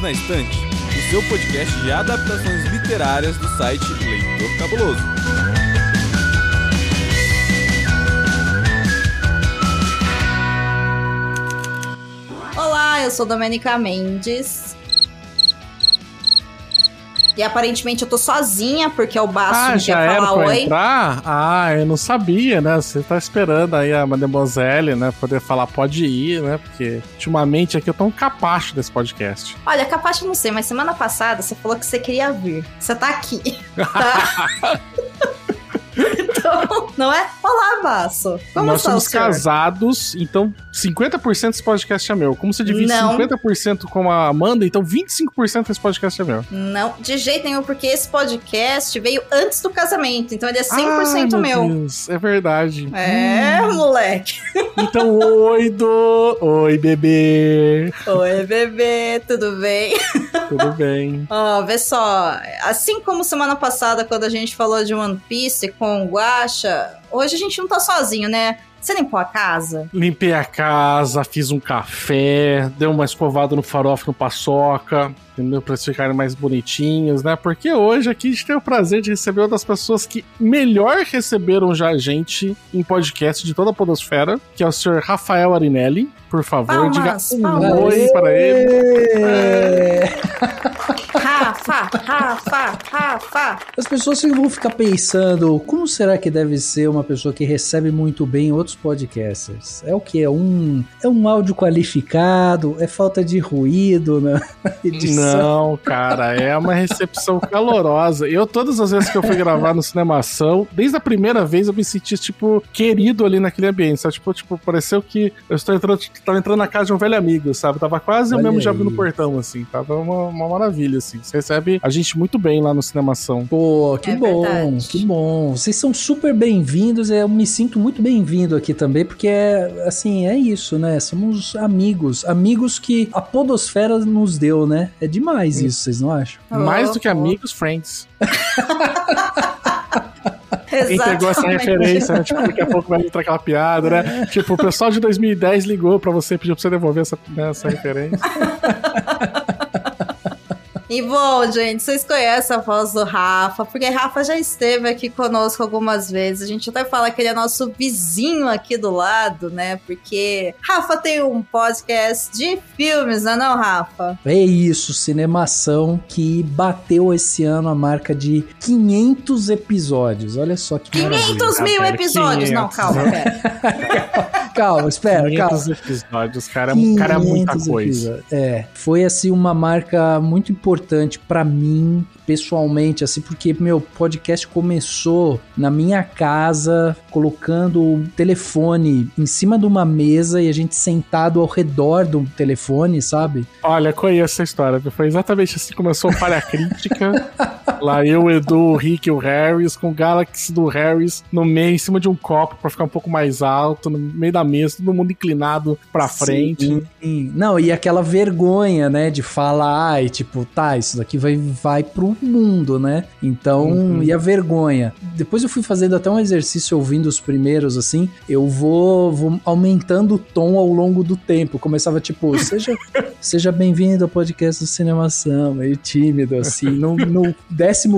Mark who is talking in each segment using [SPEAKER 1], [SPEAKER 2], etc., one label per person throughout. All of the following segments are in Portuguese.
[SPEAKER 1] Livros na Estante, o seu podcast de adaptações literárias do site Leitor Cabuloso.
[SPEAKER 2] Olá, eu sou Domenica Mendes. E aparentemente eu tô sozinha, porque é o Baço
[SPEAKER 3] Ah, já
[SPEAKER 2] quer
[SPEAKER 3] era
[SPEAKER 2] falar oi.
[SPEAKER 3] entrar? Ah, eu não sabia, né? Você tá esperando aí a Mademoiselle, né? Poder falar, pode ir, né? Porque ultimamente aqui eu tô um capacho desse podcast.
[SPEAKER 2] Olha, capaz de não sei, mas semana passada você falou que você queria vir. Você tá aqui. Tá? então, não é? Olá, Baço. Como
[SPEAKER 3] Nós somos casados, então 50% desse podcast é meu. Como você divide
[SPEAKER 2] Não.
[SPEAKER 3] 50% com a Amanda, então 25% desse podcast é meu.
[SPEAKER 2] Não, de jeito nenhum, porque esse podcast veio antes do casamento, então ele é 100%
[SPEAKER 3] Ai,
[SPEAKER 2] meu.
[SPEAKER 3] Deus, é verdade.
[SPEAKER 2] É, moleque.
[SPEAKER 3] Então, oi, do... Oi, bebê.
[SPEAKER 2] Oi, bebê, tudo bem?
[SPEAKER 3] Tudo bem?
[SPEAKER 2] Ó, vê só, assim como semana passada, quando a gente falou de One Piece com Guacha, hoje a gente não tá sozinho, né? Você limpou a casa?
[SPEAKER 3] Limpei a casa, fiz um café, dei uma escovada no farofa no paçoca, entendeu? Pra eles ficarem mais bonitinhos, né? Porque hoje aqui a gente tem o prazer de receber uma das pessoas que melhor receberam já a gente em podcast de toda a Podosfera, que é o senhor Rafael Arinelli. Por favor,
[SPEAKER 2] Palmas,
[SPEAKER 3] diga um
[SPEAKER 2] palmas.
[SPEAKER 3] oi para ele.
[SPEAKER 4] É.
[SPEAKER 2] Rafa, Rafa, Rafa.
[SPEAKER 4] As pessoas vão ficar pensando, como será que deve ser uma pessoa que recebe muito bem outros podcasters? É o que? É um, é um áudio qualificado? É falta de ruído na edição?
[SPEAKER 3] Não, cara, é uma recepção calorosa. Eu, todas as vezes que eu fui gravar no Cinemação, desde a primeira vez eu me senti, tipo, querido ali naquele ambiente, sabe? Tipo, tipo pareceu que eu estou entrando, tipo, tava entrando na casa de um velho amigo, sabe? Tava quase eu
[SPEAKER 4] Olha
[SPEAKER 3] mesmo já
[SPEAKER 4] aí.
[SPEAKER 3] abrindo o portão, assim. Tava uma, uma maravilha, assim. Você recebe a gente muito bem lá no Cinemação.
[SPEAKER 4] Pô, que
[SPEAKER 2] É
[SPEAKER 4] bom,
[SPEAKER 2] verdade.
[SPEAKER 4] que bom. Vocês são super bem-vindos. Eu me sinto muito bem-vindo aqui também, porque é assim, é isso, né? Somos amigos. Amigos que a Podosfera nos deu, né? É demais isso, vocês não acham?
[SPEAKER 3] Mais do que
[SPEAKER 2] Oh,
[SPEAKER 3] amigos, friends. Quem pegou essa referência, né? Tipo, daqui a pouco vai entrar aquela piada, né? Tipo, o pessoal de 2010 ligou pra você, pediu pra você devolver essa, né, essa referência.
[SPEAKER 2] E bom, gente, vocês conhecem a voz do Rafa, porque Rafa já esteve aqui conosco algumas vezes. A gente até fala que ele é nosso vizinho aqui do lado, né? Porque Rafa tem um podcast de filmes, não é não, Rafa?
[SPEAKER 4] É isso, Cinemação que bateu esse ano a marca de 500 episódios. Olha só que maravilha.
[SPEAKER 2] 500 mil
[SPEAKER 3] cara,
[SPEAKER 2] episódios! Não,
[SPEAKER 3] 500,
[SPEAKER 2] calma,
[SPEAKER 3] né?
[SPEAKER 2] pera.
[SPEAKER 4] Calma, espera, calma.
[SPEAKER 3] 500 episódios, cara. Cara, é muita
[SPEAKER 4] 500
[SPEAKER 3] coisa.
[SPEAKER 4] episódios. É, foi assim uma marca muito importante pra mim, pessoalmente, assim, porque meu podcast começou na minha casa, colocando o telefone em cima de uma mesa e a gente sentado ao redor do telefone, sabe?
[SPEAKER 3] Olha, conheço essa história. Foi exatamente assim que começou o Falha Crítica. Lá eu, o Edu, o Rick e o Harris, com o Galaxy do Harris no meio, em cima de um copo pra ficar um pouco mais alto, no meio da mesa, todo mundo inclinado pra frente.
[SPEAKER 4] Sim. Não, e aquela vergonha, né, de falar e tipo, tá, isso daqui vai, vai pro mundo, né? Então,
[SPEAKER 3] Uhum.
[SPEAKER 4] e a vergonha. Depois eu fui fazendo até um exercício ouvindo os primeiros, assim, eu vou, vou aumentando o tom ao longo do tempo. Começava tipo, seja, seja bem-vindo ao podcast do Cinemação, meio tímido, assim. No, no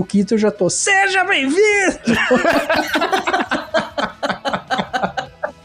[SPEAKER 4] 15 eu já tô, seja bem-vindo!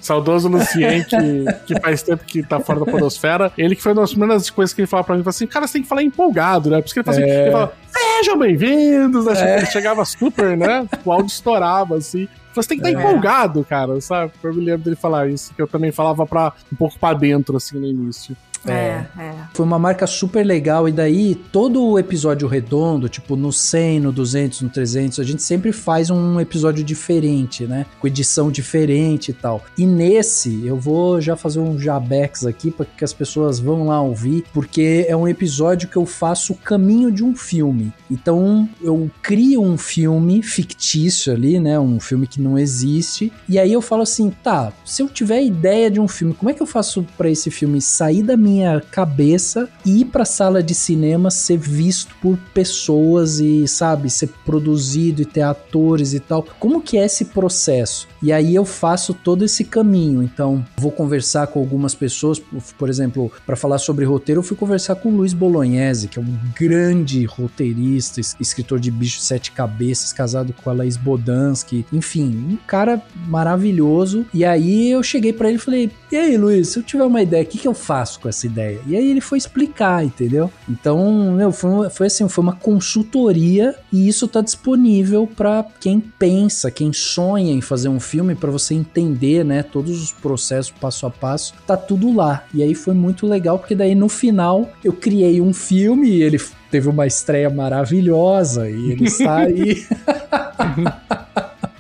[SPEAKER 3] Saudoso Lucien, que, que faz tempo que tá fora da podosfera. Ele que foi uma das primeiras coisas que ele falava pra mim, falou assim, cara, você tem que falar empolgado, né? Por isso que ele fazia,
[SPEAKER 4] É.
[SPEAKER 3] ele falava, sejam bem-vindos, né? Tipo, Ele chegava super, né? O áudio estourava, assim. Você tem que estar
[SPEAKER 2] É.
[SPEAKER 3] empolgado, cara, sabe? Eu me lembro dele falar isso, que eu também falava pra, um pouco pra dentro, assim, no início.
[SPEAKER 2] É, é.
[SPEAKER 4] Foi uma marca super legal e daí todo o episódio redondo, tipo no 100, no 200, no 300, a gente sempre faz um episódio diferente, né? Com edição diferente e tal. E nesse eu vou já fazer um jabex aqui para que as pessoas vão lá ouvir, porque é um episódio que eu faço o caminho de um filme. Então eu crio um filme fictício ali, né? Um filme que não existe. E aí eu falo assim, tá, se eu tiver ideia de um filme, como é que eu faço para esse filme sair da minha cabeça e ir pra sala de cinema ser visto por pessoas e, sabe, ser produzido e ter atores e tal? Como que é esse processo? E E aí eu faço todo esse caminho. Então, vou conversar com algumas pessoas, por exemplo, para falar sobre roteiro, eu fui conversar com o Luiz Bolognese, que é um grande roteirista, escritor de Bicho de Sete Cabeças, casado com a Laís Bodansky, enfim, um cara maravilhoso. E aí eu cheguei para ele e falei: "E aí, Luiz, se eu tiver uma ideia, o que, que eu faço com essa ideia?" E aí ele foi explicar, entendeu? Então, meu, foi, foi assim, foi uma consultoria e isso tá disponível para quem pensa, quem sonha em fazer um filme para você entender, né, todos os processos passo a passo, tá tudo lá. E aí foi muito legal porque daí no final eu criei um filme e ele teve uma estreia maravilhosa e ele está aí.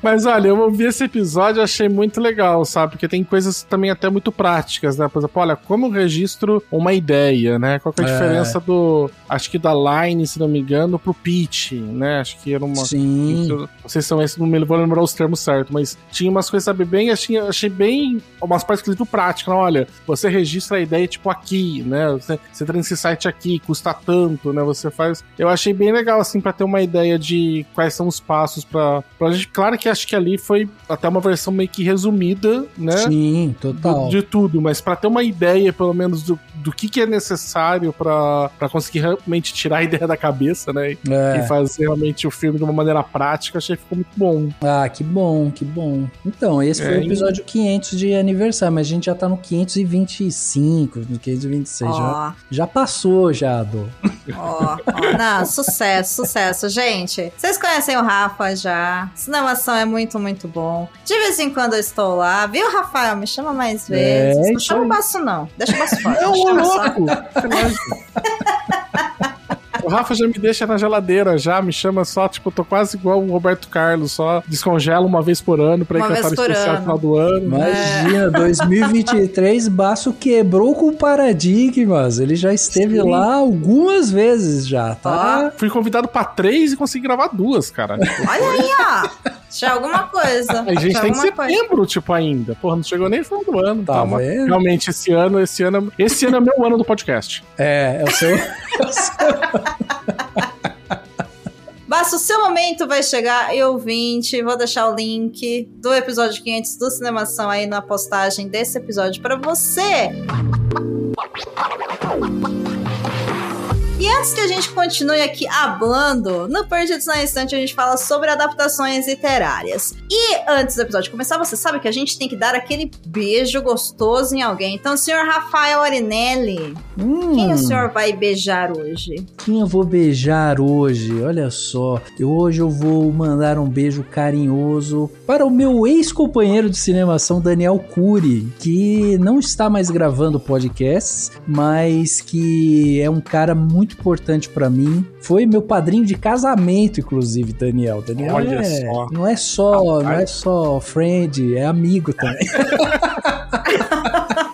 [SPEAKER 3] Mas olha, eu ouvi esse episódio e achei muito legal, sabe? Porque tem coisas também até muito práticas, né? Por exemplo, olha, como eu registro uma ideia, né? Qual é a é. diferença do. Acho que da line, se não me engano, pro pitch, né? Acho que era uma.
[SPEAKER 4] Sim.
[SPEAKER 3] Não sei se são esses, não me vou lembrar os termos certos, mas tinha umas coisas, sabe, bem. Achei, achei bem. Umas partes muito práticas. Né? Olha, você registra a ideia, tipo, aqui, né? Você, você entra nesse site aqui, custa tanto, né? Você faz. Eu achei bem legal, assim, para ter uma ideia de quais são os passos pra, pra gente. Claro que acho que ali foi até uma versão meio que resumida, né?
[SPEAKER 4] Sim, total.
[SPEAKER 3] Do, de tudo, mas para ter uma ideia, pelo menos, do, do que, que é necessário para conseguir realmente tirar a ideia da cabeça, né? É. E fazer realmente o filme de uma maneira prática, achei que ficou muito bom.
[SPEAKER 4] Ah, que bom, que bom. Então, esse foi é, o episódio 500 de aniversário, mas a gente já tá no 525, no 526. Oh. Já, já passou, já, do.
[SPEAKER 2] Ó, oh, oh, não, sucesso, sucesso. Gente, vocês conhecem o Rafa já. Cinemação é muito, muito bom. De vez em quando eu estou lá, viu, Rafael? Me chama mais é, vezes. É, não chama o Baço, não. Deixa o Baço fora.
[SPEAKER 3] Não, ô louco! O Rafa já me deixa na geladeira, já me chama só, tipo, tô quase igual o Roberto Carlos, só descongela uma vez por ano pra ir cantar o especial no final do ano.
[SPEAKER 4] Imagina, é. 2023, Baço quebrou com paradigmas. Ele já esteve Sim. lá algumas vezes já, tá?
[SPEAKER 3] Fui convidado pra três e consegui gravar duas, cara.
[SPEAKER 2] Olha aí, ó. Já alguma coisa.
[SPEAKER 3] A gente tem setembro, coisa. tipo, ainda. Porra, não chegou nem no final do ano. Tá então, vendo? Realmente, esse ano, esse ano, esse ano é meu ano do podcast.
[SPEAKER 4] É, é o seu.
[SPEAKER 2] Basta, o seu momento vai chegar, eu ouvinte. Vou deixar o link do episódio 500 do Cinemação aí na postagem desse episódio para você. E antes que a gente continue aqui hablando, no Perdidos na Estante a gente fala sobre adaptações literárias. E antes do episódio começar, você sabe que a gente tem que dar aquele beijo gostoso em alguém. Então, senhor Rafael Arinelli, hum. quem o senhor vai beijar hoje?
[SPEAKER 4] Quem eu vou beijar hoje? Olha só, eu, hoje eu vou mandar um beijo carinhoso para o meu ex-companheiro de cinemação, Daniel Cury, que não está mais gravando podcasts, mas que é um cara muito muito importante para mim. Foi meu padrinho de casamento, inclusive, Daniel. Daniel Olha é, só. não é só, não é só friend, é amigo também.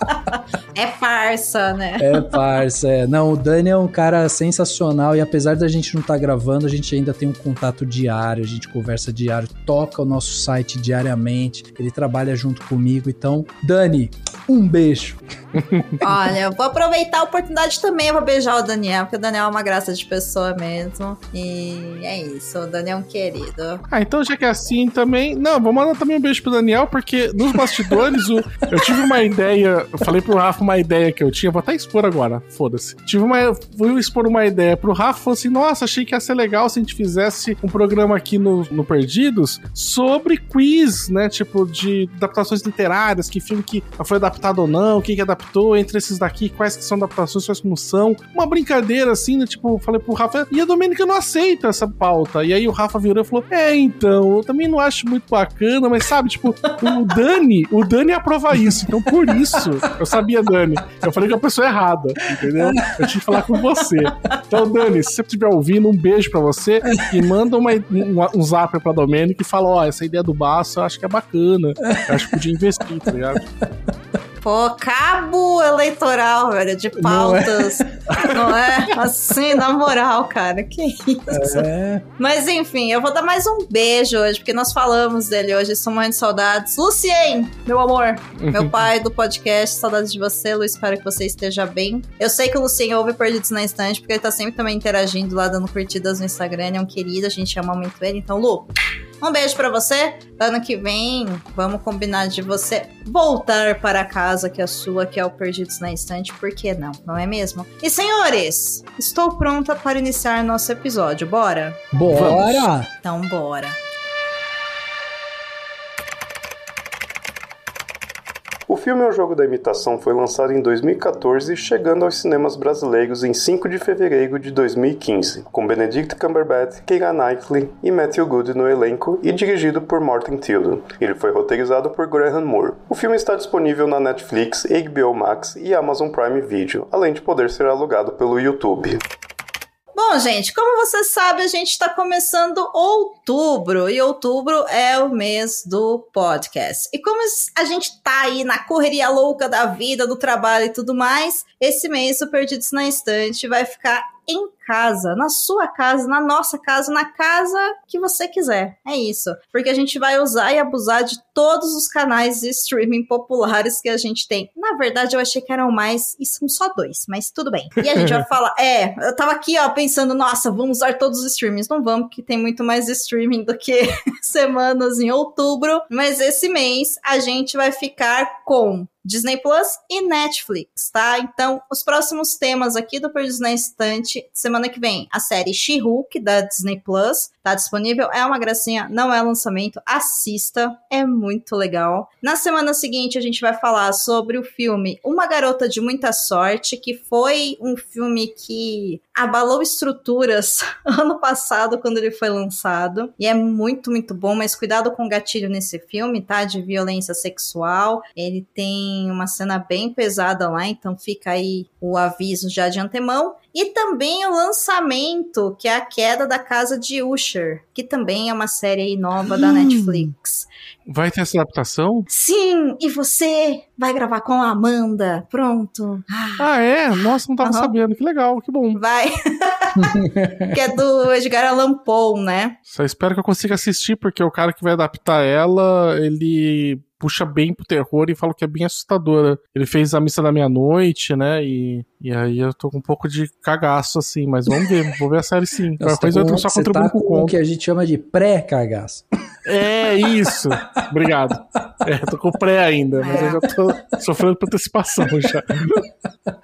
[SPEAKER 2] É parça, né?
[SPEAKER 4] É parça, é. Não, o Dani é um cara sensacional e apesar da gente não estar tá gravando, a gente ainda tem um contato diário, a gente conversa diário, toca o nosso site diariamente, ele trabalha junto comigo. Então, Dani, um beijo.
[SPEAKER 2] Olha, eu vou aproveitar a oportunidade também para beijar o Daniel, porque o Daniel é uma graça de pessoa mesmo. E é isso, o Daniel é um querido.
[SPEAKER 3] Ah, então já que é assim também. Não, vou mandar também um beijo pro Daniel, porque nos bastidores o... eu tive uma ideia. Eu falei pro Rafa uma ideia que eu tinha, vou até expor agora, foda-se. Tive uma. Fui expor uma ideia pro Rafa falou assim: nossa, achei que ia ser legal se a gente fizesse um programa aqui no, no Perdidos sobre quiz, né? Tipo, de adaptações literárias, que filme que foi adaptado ou não, quem que adaptou, entre esses daqui, quais que são adaptações, quais não são. Uma brincadeira assim, né? Tipo, falei pro Rafa, e a Domênica não aceita essa pauta. E aí o Rafa virou e falou: É, então, eu também não acho muito bacana, mas sabe, tipo, o Dani, o Dani aprova isso. Então, por isso, eu sabia, Dani. Eu falei com a pessoa errada, entendeu? Eu tinha que falar com você. Então, Dani, se você estiver ouvindo, um beijo pra você e manda uma, um, um zap pra Domênica e fala: Ó, oh, essa ideia do baço eu acho que é bacana. Eu acho que podia investir, tá ligado?
[SPEAKER 2] Pô, cabo eleitoral, velho, de pautas. Não é? não é? Assim, na moral, cara, que isso. É. Mas enfim, eu vou dar mais um beijo hoje, porque nós falamos dele hoje, sou muito saudades. Lucien, meu amor, meu pai do podcast, saudades de você, Lu, espero que você esteja bem. Eu sei que o Lucien ouve Perdidos na Estante, porque ele tá sempre também interagindo lá, dando curtidas no Instagram, ele é um querido, a gente ama muito ele. Então, Lu, Um beijo para você. Ano que vem, vamos combinar de você voltar para casa que é a sua, que é o Perdidos na Estante. Por que não? Não é mesmo? E senhores, estou pronta para iniciar nosso episódio. Bora?
[SPEAKER 4] Bora!
[SPEAKER 2] Então, bora.
[SPEAKER 5] O filme O Jogo da Imitação foi lançado em 2014, chegando aos cinemas brasileiros em 5 de fevereiro de 2015, com Benedict Cumberbatch, Keira Knightley e Matthew Good no elenco e dirigido por Martin Tilden. Ele foi roteirizado por Graham Moore. O filme está disponível na Netflix, HBO Max e Amazon Prime Video, além de poder ser alugado pelo YouTube.
[SPEAKER 2] Bom, gente, como você sabe, a gente está começando outubro e outubro é o mês do podcast. E como a gente tá aí na correria louca da vida, do trabalho e tudo mais, esse mês o Perdidos na Estante vai ficar em casa, na sua casa, na nossa casa, na casa que você quiser. É isso. Porque a gente vai usar e abusar de todos os canais de streaming populares que a gente tem. Na verdade, eu achei que eram mais e são só dois, mas tudo bem. E a gente vai falar, é, eu tava aqui, ó, pensando, nossa, vamos usar todos os streamings. Não vamos, porque tem muito mais streaming do que semanas em outubro. Mas esse mês a gente vai ficar com Disney Plus e Netflix, tá? Então, os próximos temas aqui do Perdidos na Estante, semana que vem, a série She-Hulk da Disney Plus, tá disponível, é uma gracinha, não é lançamento, assista, é muito legal. Na semana seguinte, a gente vai falar sobre o filme Uma Garota de Muita Sorte, que foi um filme que abalou estruturas ano passado, quando ele foi lançado, e é muito, muito bom, mas cuidado com o gatilho nesse filme, tá? De violência sexual, ele tem uma cena bem pesada lá, então fica aí o aviso já de antemão. E também o lançamento, que é a queda da casa de Usher, que também é uma série nova da Netflix.
[SPEAKER 3] Vai ter essa adaptação?
[SPEAKER 2] Sim, e você vai gravar com a Amanda. Pronto.
[SPEAKER 3] Ah, é? Nossa, não tava uhum. sabendo. Que legal, que bom.
[SPEAKER 2] Vai. que é do Edgar Allan Poe, né?
[SPEAKER 3] Só espero que eu consiga assistir, porque o cara que vai adaptar ela, ele puxa bem pro terror e fala que é bem assustadora. Ele fez a missa da meia-noite, né? E, e aí eu tô com um pouco de cagaço, assim, mas vamos ver, vou ver a série sim.
[SPEAKER 4] Qualquer coisa eu tô só contribuindo tá com o que a gente chama de pré-cagaço.
[SPEAKER 3] É isso. Obrigado. É, tô com pré ainda, mas eu já tô sofrendo por antecipação já.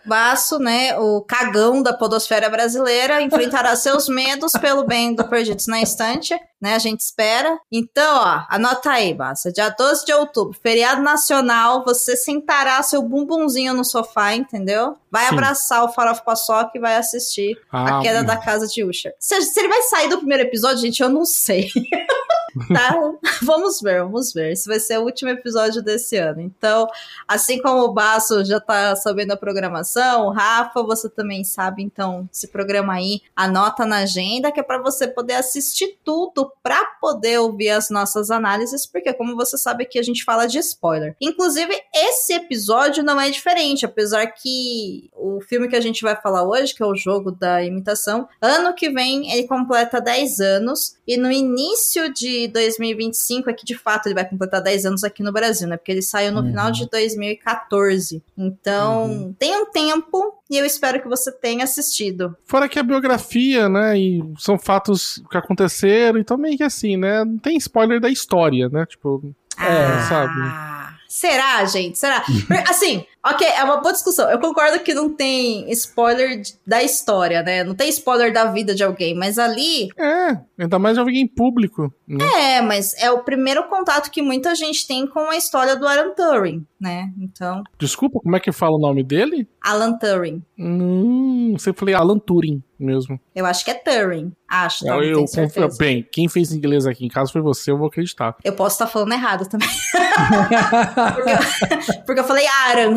[SPEAKER 2] Baço, né? O cagão da podosfera brasileira enfrentará seus medos pelo bem do Perdidos na Estante, né? A gente espera. Então, ó, anota aí, Baço. Dia 12 de outubro, feriado nacional, você sentará seu bumbumzinho no sofá, entendeu? Vai Sim. abraçar o Farofa Paçoca e vai assistir ah, a queda da casa de Usher. Se, se ele vai sair do primeiro episódio, gente, eu não sei. tá? vamos ver, vamos ver. Esse vai ser o último episódio desse ano. Então, assim como o Baço já tá sabendo a programação, o Rafa, você também sabe, então se programa aí, anota na agenda que é para você poder assistir tudo para poder ouvir as nossas análises, porque como você sabe aqui a gente fala de spoiler. Inclusive, esse episódio não é diferente, apesar que o filme que a gente vai falar hoje, que é o jogo da imitação, ano que vem ele completa 10 anos e no início de 2025 é que de fato ele vai completar 10 anos aqui no Brasil, né? Porque ele saiu no uhum. final de 2014. Então, uhum. tem um tempo e eu espero que você tenha assistido.
[SPEAKER 3] Fora que a biografia, né? E são fatos que aconteceram, então meio que assim, né? Não tem spoiler da história, né? Tipo,
[SPEAKER 2] é, ah. sabe? Será, gente? Será? Assim, ok, é uma boa discussão. Eu concordo que não tem spoiler da história, né? Não tem spoiler da vida de alguém, mas ali.
[SPEAKER 3] É, ainda mais de alguém público.
[SPEAKER 2] Né? É, mas é o primeiro contato que muita gente tem com a história do Alan Turing, né? Então.
[SPEAKER 3] Desculpa, como é que fala o nome dele?
[SPEAKER 2] Alan Turing.
[SPEAKER 3] Hum, sempre falei Alan Turing mesmo.
[SPEAKER 2] Eu acho que é Turing. Acho, tá?
[SPEAKER 3] Eu, eu bem, quem fez inglês aqui em casa foi você, eu vou acreditar.
[SPEAKER 2] Eu posso estar falando errado também. porque, eu, porque, eu, falei Aaron.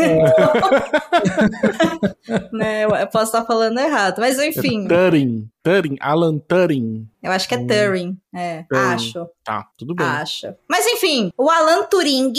[SPEAKER 2] É. né, eu posso estar falando errado, mas enfim.
[SPEAKER 3] É Turing. Turing, Alan Turing.
[SPEAKER 2] Eu acho que é hum. Turing. É, Turing. acho.
[SPEAKER 3] Tá, tudo bem.
[SPEAKER 2] Acho. Mas enfim, o Alan Turing,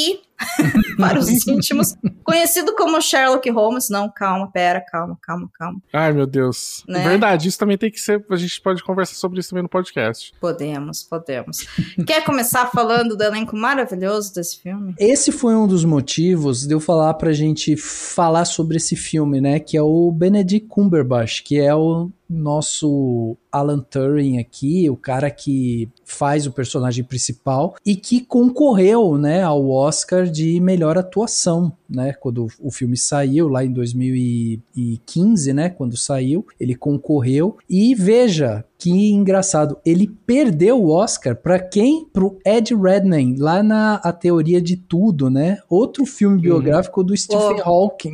[SPEAKER 2] para os íntimos, conhecido como Sherlock Holmes. Não, calma, pera, calma, calma, calma.
[SPEAKER 3] Ai, meu Deus. Né? Verdade, isso também tem que ser. A gente pode conversar sobre isso também no podcast.
[SPEAKER 2] Podemos, podemos. Quer começar falando do elenco maravilhoso desse filme?
[SPEAKER 4] Esse foi um dos motivos de eu falar pra gente falar sobre esse filme, né? Que é o Benedict Cumberbatch, que é o nosso Alan Turing aqui, o cara que faz o personagem principal e que concorreu, né, ao Oscar de melhor atuação, né, quando o filme saiu lá em 2015, né, quando saiu, ele concorreu e veja que engraçado, ele perdeu o Oscar para quem? Pro Ed Redmayne, lá na A Teoria de Tudo, né? Outro filme biográfico do Stephen
[SPEAKER 2] Oh.
[SPEAKER 4] Hawking.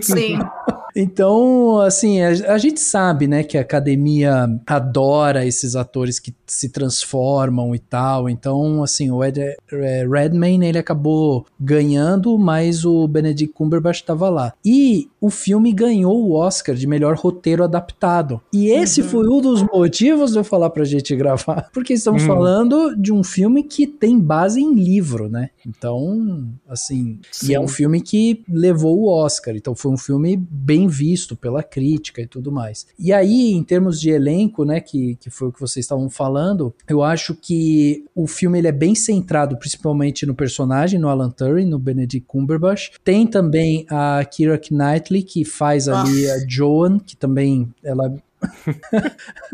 [SPEAKER 2] Sim.
[SPEAKER 4] Então, assim, a, a gente sabe, né, que a academia adora esses atores que se transformam e tal. Então, assim, o Ed eh, Redmayne, ele acabou ganhando, mas o Benedict Cumberbatch estava lá. E o filme ganhou o Oscar de melhor roteiro adaptado. E esse
[SPEAKER 2] Uhum.
[SPEAKER 4] foi um dos motivos de eu falar pra gente gravar, porque estamos
[SPEAKER 3] Hum.
[SPEAKER 4] falando de um filme que tem base em livro, né? Então, assim, e é um filme que levou o Oscar, então foi um filme bem visto pela crítica e tudo mais. E aí, em termos de elenco, né, que, que foi o que vocês estavam falando, eu acho que o filme ele é bem centrado principalmente no personagem, no Alan Turing, no Benedict Cumberbatch. Tem também a Keira Knightley, que faz ali a Joan, que também ela...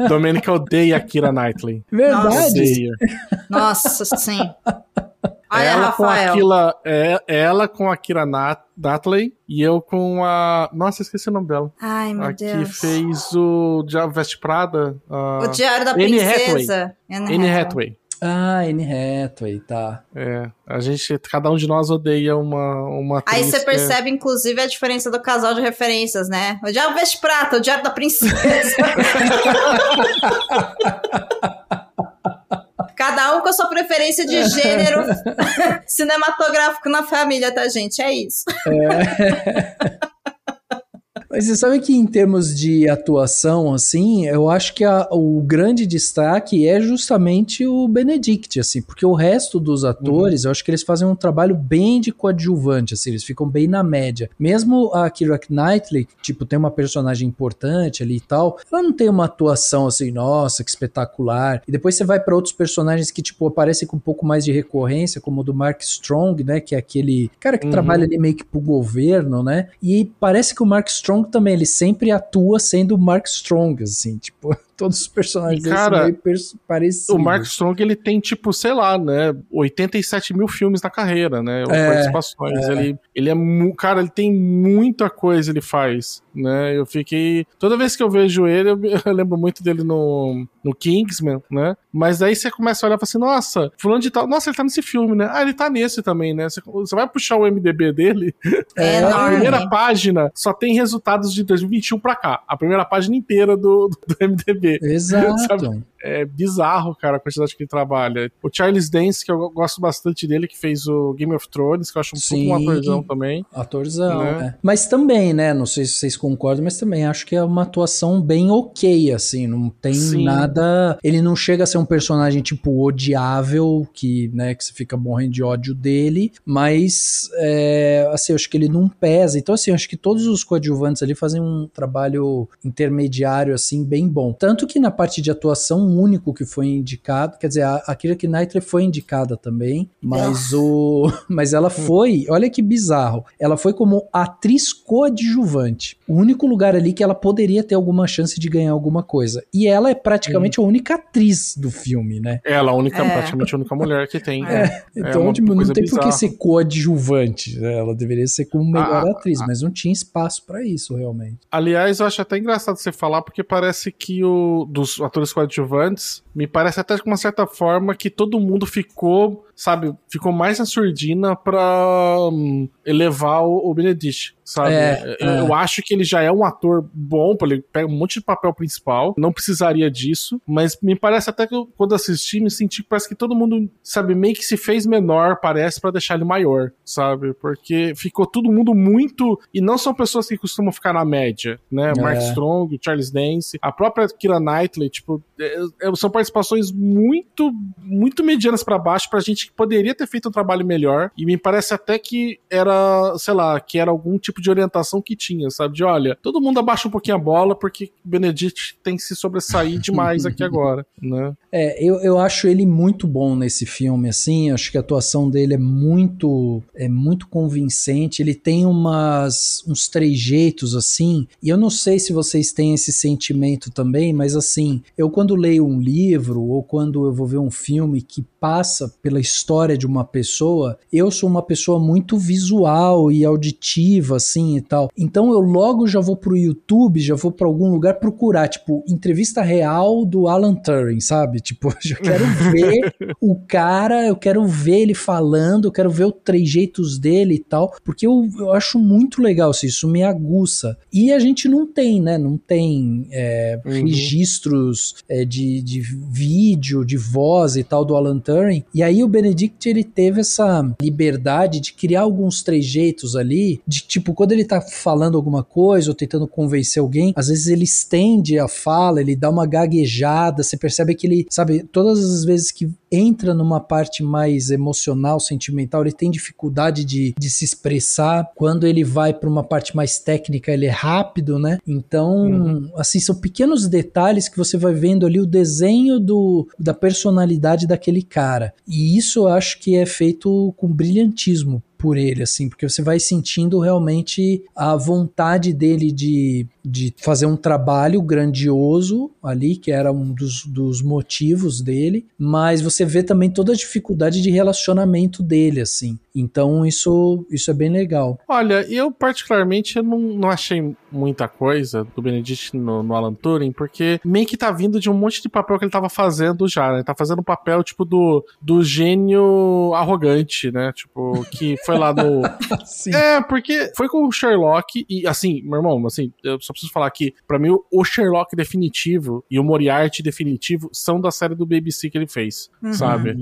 [SPEAKER 3] Domênica odeia a Kira Knightley.
[SPEAKER 4] Verdade!
[SPEAKER 3] Odeia.
[SPEAKER 2] Nossa, sim. Olha,
[SPEAKER 3] ela com a
[SPEAKER 2] Rafael.
[SPEAKER 3] Kila, é, ela com a Kira Nat- Knightley e eu com a. Nossa, esqueci o nome dela.
[SPEAKER 2] Ai, meu
[SPEAKER 3] a que
[SPEAKER 2] Deus.
[SPEAKER 3] fez o Diabo Veste Prada. a-
[SPEAKER 2] O Diário da
[SPEAKER 3] Anne
[SPEAKER 2] Princesa. Anne
[SPEAKER 3] Anne
[SPEAKER 2] Hathaway.
[SPEAKER 3] Hathaway.
[SPEAKER 4] Ah, Anne Hathaway, tá.
[SPEAKER 3] É, a gente, cada um de nós odeia uma, uma
[SPEAKER 2] Aí você
[SPEAKER 3] que é-
[SPEAKER 2] percebe, inclusive, a diferença do casal de referências, né? O Diabo Veste Prata, o Diário da Princesa. Cada um com a sua preferência de gênero cinematográfico na família, tá, gente? É isso.
[SPEAKER 4] Mas você sabe que em termos de atuação, assim, eu acho que a- o grande destaque é justamente o Benedict, assim, porque o resto dos atores, eu acho que eles fazem um trabalho bem de coadjuvante, assim, eles ficam bem na média. Mesmo a Keira Knightley, tipo, tem uma personagem importante ali e tal, ela não tem uma atuação assim, nossa, que espetacular. E depois você vai para outros personagens que, tipo, aparecem com um pouco mais de recorrência, como o do Mark Strong, né, que é aquele cara que
[SPEAKER 3] Uhum.
[SPEAKER 4] trabalha ali meio que pro governo, né? E parece que o Mark Strong também, ele sempre atua sendo o Mark Strong, assim, tipo, todos os personagens
[SPEAKER 3] E, cara,
[SPEAKER 4] meio parecidos.
[SPEAKER 3] O Mark Strong, ele tem, tipo, sei lá, né, 87 mil filmes na carreira, né, ou
[SPEAKER 4] É,
[SPEAKER 3] participações. Ele, ele é, cara, ele tem muita coisa ele faz, né, eu fiquei, toda vez que eu vejo ele, eu, eu lembro muito dele no, no Kingsman, né, mas aí você começa a olhar e fala assim, nossa, fulano de tal, nossa, ele tá nesse filme, né, ah, ele tá nesse também, né, você, você vai puxar o MDB dele,
[SPEAKER 2] É,
[SPEAKER 3] a primeira página só tem resultados de 2021 pra cá, a primeira página inteira do, do MDB.
[SPEAKER 4] Exato.
[SPEAKER 3] Sabe? É bizarro, cara, a quantidade que ele trabalha. O Charles Dance, que eu gosto bastante dele, que fez o Game of Thrones, que eu acho um
[SPEAKER 4] Sim.
[SPEAKER 3] pouco um atorzão também.
[SPEAKER 4] Atorzão,
[SPEAKER 3] Né?
[SPEAKER 4] é. Mas também, né? Não sei se vocês concordam, mas também acho que é uma atuação bem ok, assim. Não tem
[SPEAKER 3] Sim.
[SPEAKER 4] nada. Ele não chega a ser um personagem, tipo, odiável, que, né, que você fica morrendo de ódio dele, mas, é, assim, eu acho que ele não pesa. Então, assim, eu acho que todos os coadjuvantes ali fazem um trabalho intermediário, assim, bem bom. Tanto que na parte de atuação, o único que foi indicado, quer dizer, a, a Kira Knightley foi indicada também, mas o. Mas ela foi, olha que bizarro, ela foi como atriz coadjuvante. O único lugar ali que ela poderia ter alguma chance de ganhar alguma coisa. E ela é praticamente a única atriz do filme, né?
[SPEAKER 3] Ela, a única,
[SPEAKER 2] É.
[SPEAKER 3] praticamente a única mulher que tem.
[SPEAKER 2] É.
[SPEAKER 4] Então,
[SPEAKER 3] uma
[SPEAKER 4] tipo, não tem por que ser coadjuvante, né? Ela deveria ser como melhor
[SPEAKER 3] Ah,
[SPEAKER 4] atriz, mas não tinha espaço pra isso, realmente.
[SPEAKER 3] Aliás, eu acho até engraçado você falar, porque parece que o dos atores coadjuvantes, me parece até de uma certa forma que todo mundo ficou, sabe, ficou mais na surdina pra hum, elevar o, o Benedict, sabe?
[SPEAKER 4] É,
[SPEAKER 3] eu,
[SPEAKER 4] é.
[SPEAKER 3] eu acho que ele já é um ator bom, ele pega um monte de papel principal, não precisaria disso, mas me parece até que eu, quando assisti, me senti que parece que todo mundo, sabe, meio que se fez menor, parece, pra deixar ele maior, sabe? Porque ficou todo mundo muito. E não são pessoas que costumam ficar na média, né?
[SPEAKER 4] É.
[SPEAKER 3] Mark Strong, Charles Dance, a própria Kira Knightley, tipo, é- é- são participações muito, muito medianas pra baixo pra gente que poderia ter feito um trabalho melhor e me parece até que era, sei lá, que era algum tipo de orientação que tinha, sabe? De olha, todo mundo abaixa um pouquinho a bola porque Benedict tem que se sobressair demais aqui agora, né?
[SPEAKER 4] É, eu, eu acho ele muito bom nesse filme, assim, acho que a atuação dele é muito é muito convincente, ele tem umas uns trejeitos assim, e eu não sei se vocês têm esse sentimento também, mas assim, eu quando leio um livro ou quando eu vou ver um filme que passa pela história de uma pessoa, eu sou uma pessoa muito visual e auditiva assim e tal. Então eu logo já vou pro YouTube, já vou para algum lugar procurar, tipo, entrevista real do Alan Turing, sabe? Tipo, eu quero ver o cara, eu quero ver ele falando, eu quero ver os trejeitos dele e tal, porque eu, eu acho muito legal assim, isso me aguça. E a gente não tem, né? Não tem é, uhum. registros é, de, de vídeo, de voz e tal do Alan Turing. E aí o Benedict ele teve essa liberdade de criar alguns trejeitos ali, de tipo, quando ele tá falando alguma coisa ou tentando convencer alguém, às vezes ele estende a fala, ele dá uma gaguejada, você percebe que ele, sabe, todas as vezes que entra numa parte mais emocional, sentimental, ele tem dificuldade de, de se expressar. Quando ele vai para uma parte mais técnica, ele é rápido, né? Então, uhum. assim, são pequenos detalhes que você vai vendo ali o desenho do, da personalidade daquele cara. E isso eu acho que é feito com brilhantismo por ele, assim, porque você vai sentindo realmente a vontade dele de, de fazer um trabalho grandioso ali, que era um dos, dos motivos dele, mas você vê também toda a dificuldade de relacionamento dele, assim. Então isso, isso é bem legal.
[SPEAKER 3] Olha, eu particularmente eu não, não achei muita coisa do Benedict no, no, Alan Turing, porque meio que tá vindo de um monte de papel que ele tava fazendo já, né? Ele tá fazendo um papel, tipo, do, do gênio arrogante, né? Tipo, que foi lá no... é, porque foi com o Sherlock e, assim, meu irmão, assim, eu só preciso falar que, para mim, o Sherlock definitivo e o Moriarty definitivo são da série do BBC que ele fez, uhum. sabe?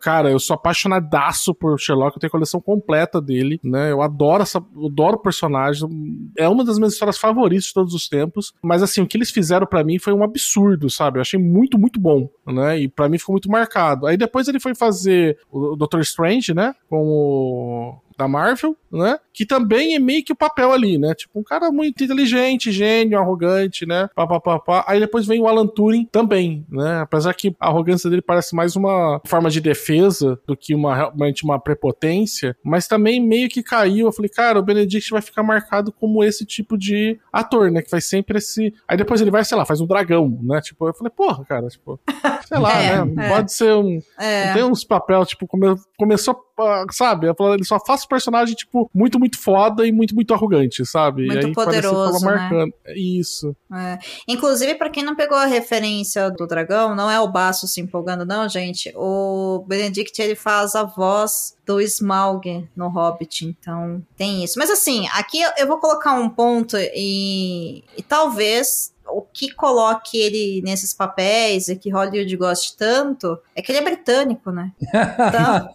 [SPEAKER 3] Cara, eu sou apaixonadaço por Sherlock, eu tenho a coleção completa dele, né? Eu adoro essa, eu adoro o personagem. É uma das minhas histórias favoritas de todos os tempos. Mas assim, o que eles fizeram para mim foi um absurdo, sabe? Eu achei muito, muito bom, né? E para mim ficou muito marcado. Aí depois ele foi fazer o Doctor Strange, né? Com o da Marvel, né? Que também é meio que o papel ali, né? Tipo, um cara muito inteligente, gênio, arrogante, né? Pá, pá, pá, pá. Aí depois vem o Alan Turing também, né? Apesar que a arrogância dele parece mais uma forma de defesa do que uma realmente uma prepotência, mas também meio que caiu. Eu falei, cara, o Benedict vai ficar marcado como esse tipo de ator, né? Que faz sempre esse. Aí depois ele vai, sei lá, faz um dragão, né? Tipo, eu falei, porra, cara, tipo, sei lá, é, né? É. Pode ser um. É. Tem uns papel, tipo, come... começou, sabe? Ele só faz personagem, tipo, muito, muito foda e muito, muito arrogante, sabe?
[SPEAKER 2] Muito
[SPEAKER 3] e aí
[SPEAKER 2] poderoso, né?
[SPEAKER 3] marcando. Né? Isso.
[SPEAKER 2] É. Inclusive, para quem não pegou a referência do dragão, não é o Baço se empolgando, não, gente. O Benedict, ele faz a voz do Smaug no Hobbit, então tem isso. Mas assim, aqui eu vou colocar um ponto e, e talvez o que coloque ele nesses papéis e que Hollywood goste tanto é que ele é britânico, né? Então,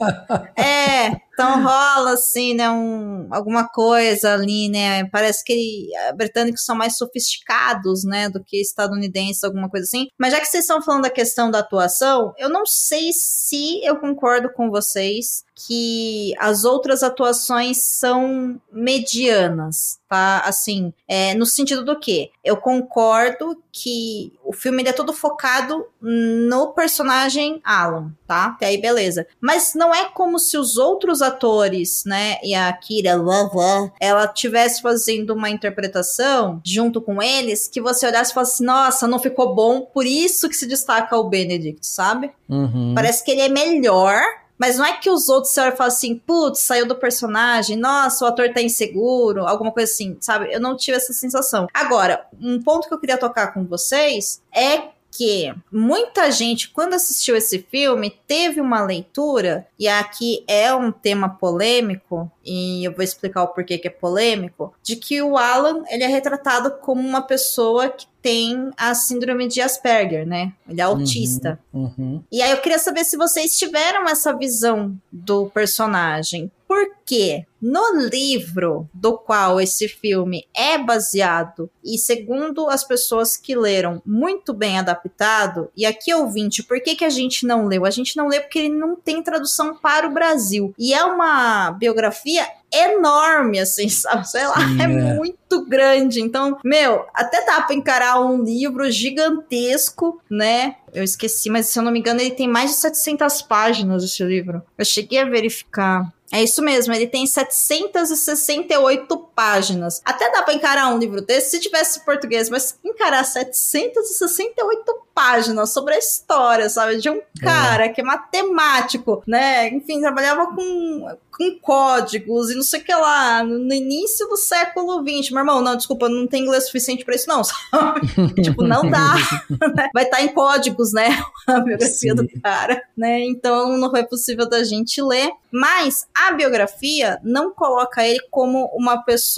[SPEAKER 2] é, então rola assim, né, um, alguma coisa ali, né? Parece que ele, britânicos são mais sofisticados, né, do que estadunidenses, alguma coisa assim. Mas já que vocês estão falando da questão da atuação, eu não sei se eu concordo com vocês que as outras atuações são medianas, tá? Assim, é, no sentido do que? Eu concordo que o filme é todo focado no personagem Alan, tá? Até aí, beleza. Mas não é como se os outros atores, né, e a Kira, ela tivesse fazendo uma interpretação junto com eles que você olhasse e falasse nossa, não ficou bom, por isso que se destaca o Benedict, sabe? Uhum. Parece que ele é melhor mas não é que os outros você olha e fala assim, putz, saiu do personagem, nossa, o ator tá inseguro, alguma coisa assim, sabe? Eu não tive essa sensação. Agora, um ponto que eu queria tocar com vocês é que muita gente, quando assistiu esse filme, teve uma leitura, e aqui é um tema polêmico, e eu vou explicar o porquê que é polêmico, de que o Alan ele é retratado como uma pessoa que tem a síndrome de Asperger, né? Ele é autista. Uhum, uhum. E aí eu queria saber se vocês tiveram essa visão do personagem. Porque no livro do qual esse filme é baseado, e segundo as pessoas que leram, muito bem adaptado, e aqui ouvinte, por que, que a gente não leu? A gente não leu porque ele não tem tradução para o Brasil. E é uma biografia enorme, assim, sabe? Sei lá, Sim, é, é, muito grande. Então, meu, até dá pra encarar um livro gigantesco, né? Eu esqueci, mas se eu não me engano, ele tem mais de 700 páginas, esse livro. Eu cheguei a verificar. É isso mesmo, ele tem 768 páginas. Até dá para encarar um livro desse se tivesse português, mas encarar 768 páginas sobre a história, sabe? De um é. cara é. que é matemático, né? Enfim, trabalhava com, com códigos e não sei o que lá, no início do século XX. Meu irmão, não, desculpa, não tem inglês suficiente para isso, não, sabe? tipo, não dá. Né? Vai estar tá em códigos, né? A biografia Sim. do cara, né? Então não foi possível da gente ler. Mas a biografia não coloca ele como uma pessoa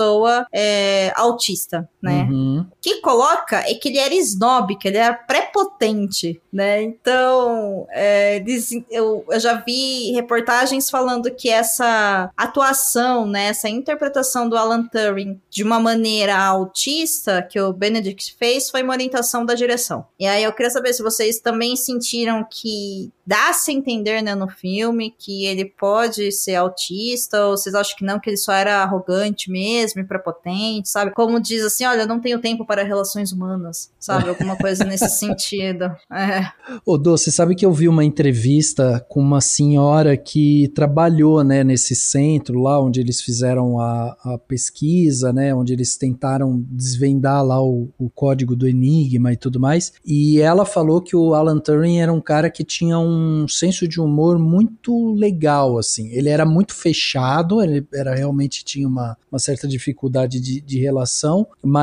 [SPEAKER 2] é, autista, né? Uhum. O que coloca é que ele era snob, que ele era prepotente, né? Então, é, eu, eu já vi reportagens falando que essa atuação, né, essa interpretação do Alan Turing de uma maneira autista que o Benedict fez foi uma orientação da direção. E aí eu queria saber se vocês também sentiram que dá-se a entender né, no filme que ele pode ser autista, ou vocês acham que não, que ele só era arrogante mesmo e prepotente, sabe? Como diz assim, olha, não tenho tempo para relações humanas, sabe? Alguma coisa nesse sentido. É.
[SPEAKER 4] Ô, Dô, você sabe que eu vi uma entrevista com uma senhora que trabalhou, né, nesse centro lá onde eles fizeram a, a pesquisa, né, onde eles tentaram desvendar lá o, o código do Enigma e tudo mais, e ela falou que o Alan Turing era um cara que tinha um senso de humor muito legal, assim. Ele era muito fechado, ele era realmente tinha uma, uma certa dificuldade de, de relação, mas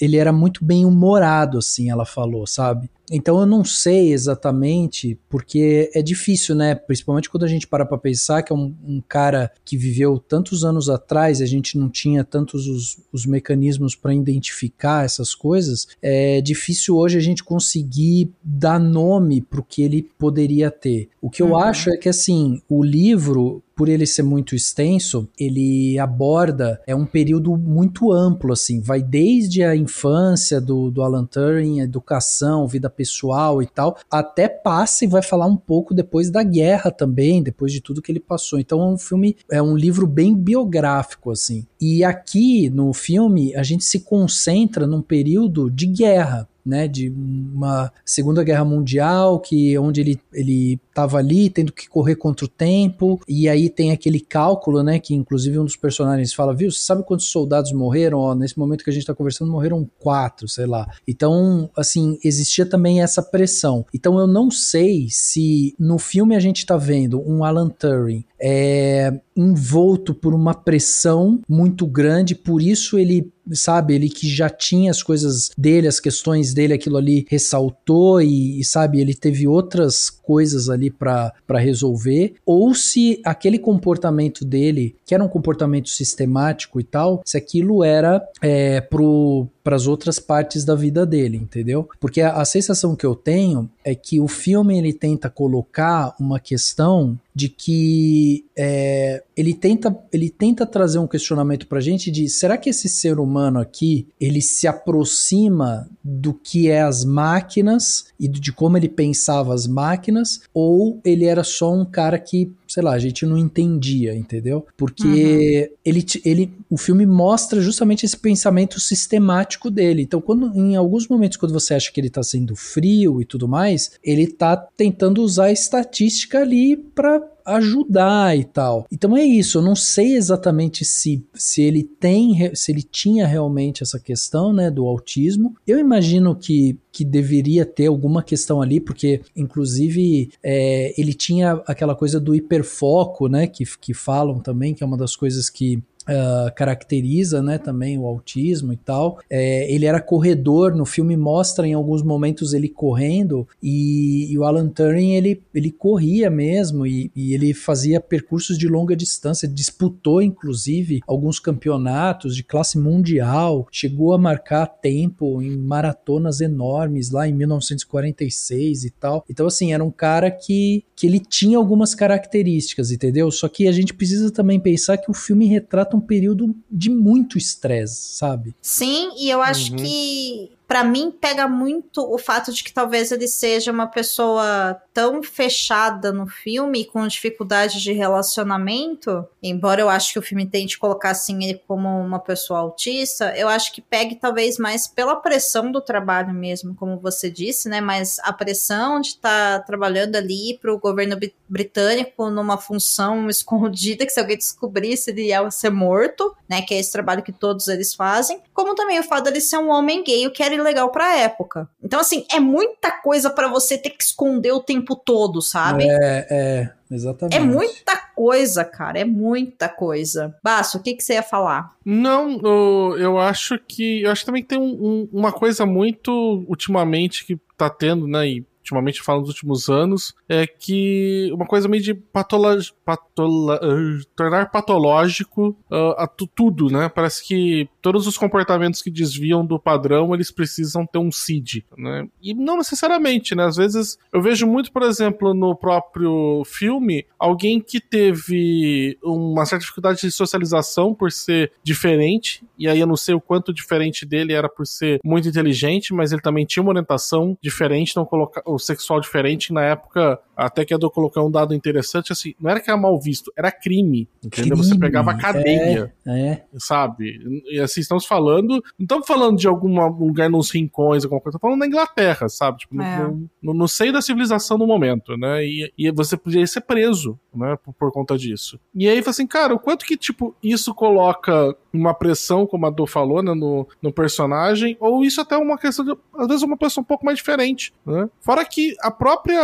[SPEAKER 4] ele era muito bem humorado, assim, ela falou, sabe? Então eu não sei exatamente, porque é difícil, né? Principalmente quando a gente para para pensar que é um, um, cara que viveu tantos anos atrás, a gente não tinha tantos os, os mecanismos para identificar essas coisas. É difícil hoje a gente conseguir dar nome para o que ele poderia ter. O que eu uhum. acho é que assim, o livro por ele ser muito extenso, ele aborda é um período muito amplo, assim, vai desde a infância do, do Alan Turing, educação, vida pessoal e tal, até passa e vai falar um pouco depois da guerra também, depois de tudo que ele passou. Então é um filme, é um livro bem biográfico, assim. E aqui no filme a gente se concentra num período de guerra né, de uma Segunda Guerra Mundial, que onde ele ele estava ali tendo que correr contra o tempo, e aí tem aquele cálculo, né, que inclusive um dos personagens fala, viu, você sabe quantos soldados morreram? Ó, nesse momento que a gente está conversando, morreram quatro, sei lá. Então, assim, existia também essa pressão. Então eu não sei se no filme a gente está vendo um Alan Turing é, envolto por uma pressão muito grande, por isso ele sabe, ele que já tinha as coisas dele, as questões dele, aquilo ali ressaltou e, e sabe, ele teve outras coisas ali para resolver, ou se aquele comportamento dele, que era um comportamento sistemático e tal, se aquilo era é, pro para as outras partes da vida dele, entendeu? Porque a, a, sensação que eu tenho é que o filme ele tenta colocar uma questão de que é, ele tenta ele tenta trazer um questionamento para a gente de será que esse ser humano aqui ele se aproxima do que é as máquinas e de como ele pensava as máquinas ou ele era só um cara que sei lá, a gente não entendia, entendeu? Porque uhum. ele, ele, o filme mostra justamente esse pensamento sistemático dele. Então, quando em alguns momentos, quando você acha que ele tá sendo frio e tudo mais, ele tá tentando usar a estatística ali para ajudar e tal. Então é isso, eu não sei exatamente se, se ele tem, se ele tinha realmente essa questão, né, do autismo. Eu imagino que que deveria ter alguma questão ali, porque inclusive é, ele tinha aquela coisa do hiperfoco, né, que, que falam também, que é uma das coisas que uh, caracteriza, né, também o autismo e tal. É, ele era corredor, no filme mostra em alguns momentos ele correndo e, e o Alan Turing ele, ele corria mesmo e, e, ele fazia percursos de longa distância, disputou inclusive alguns campeonatos de classe mundial, chegou a marcar tempo em maratonas enormes lá em 1946 e tal. Então assim, era um cara que, que ele tinha algumas características, entendeu? Só que a gente precisa também pensar que o filme retrata um período de muito estresse, sabe?
[SPEAKER 2] Sim, e eu acho uhum. que para mim pega muito o fato de que talvez ele seja uma pessoa tão fechada no filme com dificuldade de relacionamento, embora eu acho que o filme tente colocar assim ele como uma pessoa autista, eu acho que pegue talvez mais pela pressão do trabalho mesmo, como você disse, né? Mas a pressão de estar tá trabalhando ali para o governo britânico numa função escondida que se alguém descobrisse ele ia ser morto, né? Que é esse trabalho que todos eles fazem, como também o fato dele ser um homem gay, o que era legal pra época. Então, assim, é muita coisa para você ter que esconder o tempo todo, sabe?
[SPEAKER 4] É, é, exatamente.
[SPEAKER 2] É muita coisa, cara, é muita coisa. Baço, o que, que você ia falar?
[SPEAKER 3] Não, eu, eu acho que. Eu acho também que tem um, um, uma coisa muito ultimamente que tá tendo, né? E ultimamente falando nos últimos anos, é que uma coisa meio de patolo patola uh, tornar patológico uh, a tudo, né? Parece que todos os comportamentos que desviam do padrão, eles precisam ter um CID, né? E não necessariamente, né? Às vezes eu vejo muito, por exemplo, no próprio filme, alguém que teve uma certa dificuldade de socialização por ser diferente, e aí eu não sei o quanto diferente dele era por ser muito inteligente, mas ele também tinha uma orientação diferente, então colocar o sexual diferente na época, até que a do colocar um dado interessante, assim, não era que era mal visto, era crime, entendeu? Crime, Você pegava cadeia, é, é. sabe? E assim, estamos falando, não estamos falando de algum lugar nos rincões, alguma coisa, estamos falando da Inglaterra, sabe? Tipo, é. no, no, no, seio da civilização no momento, né? E, e você podia ser preso, né, por, por conta disso. E aí, assim, cara, o quanto que, tipo, isso coloca uma pressão, como a Dô falou, né, no, no personagem, ou isso até é uma questão de, às vezes, uma pessoa um pouco mais diferente, né? Fora que a própria,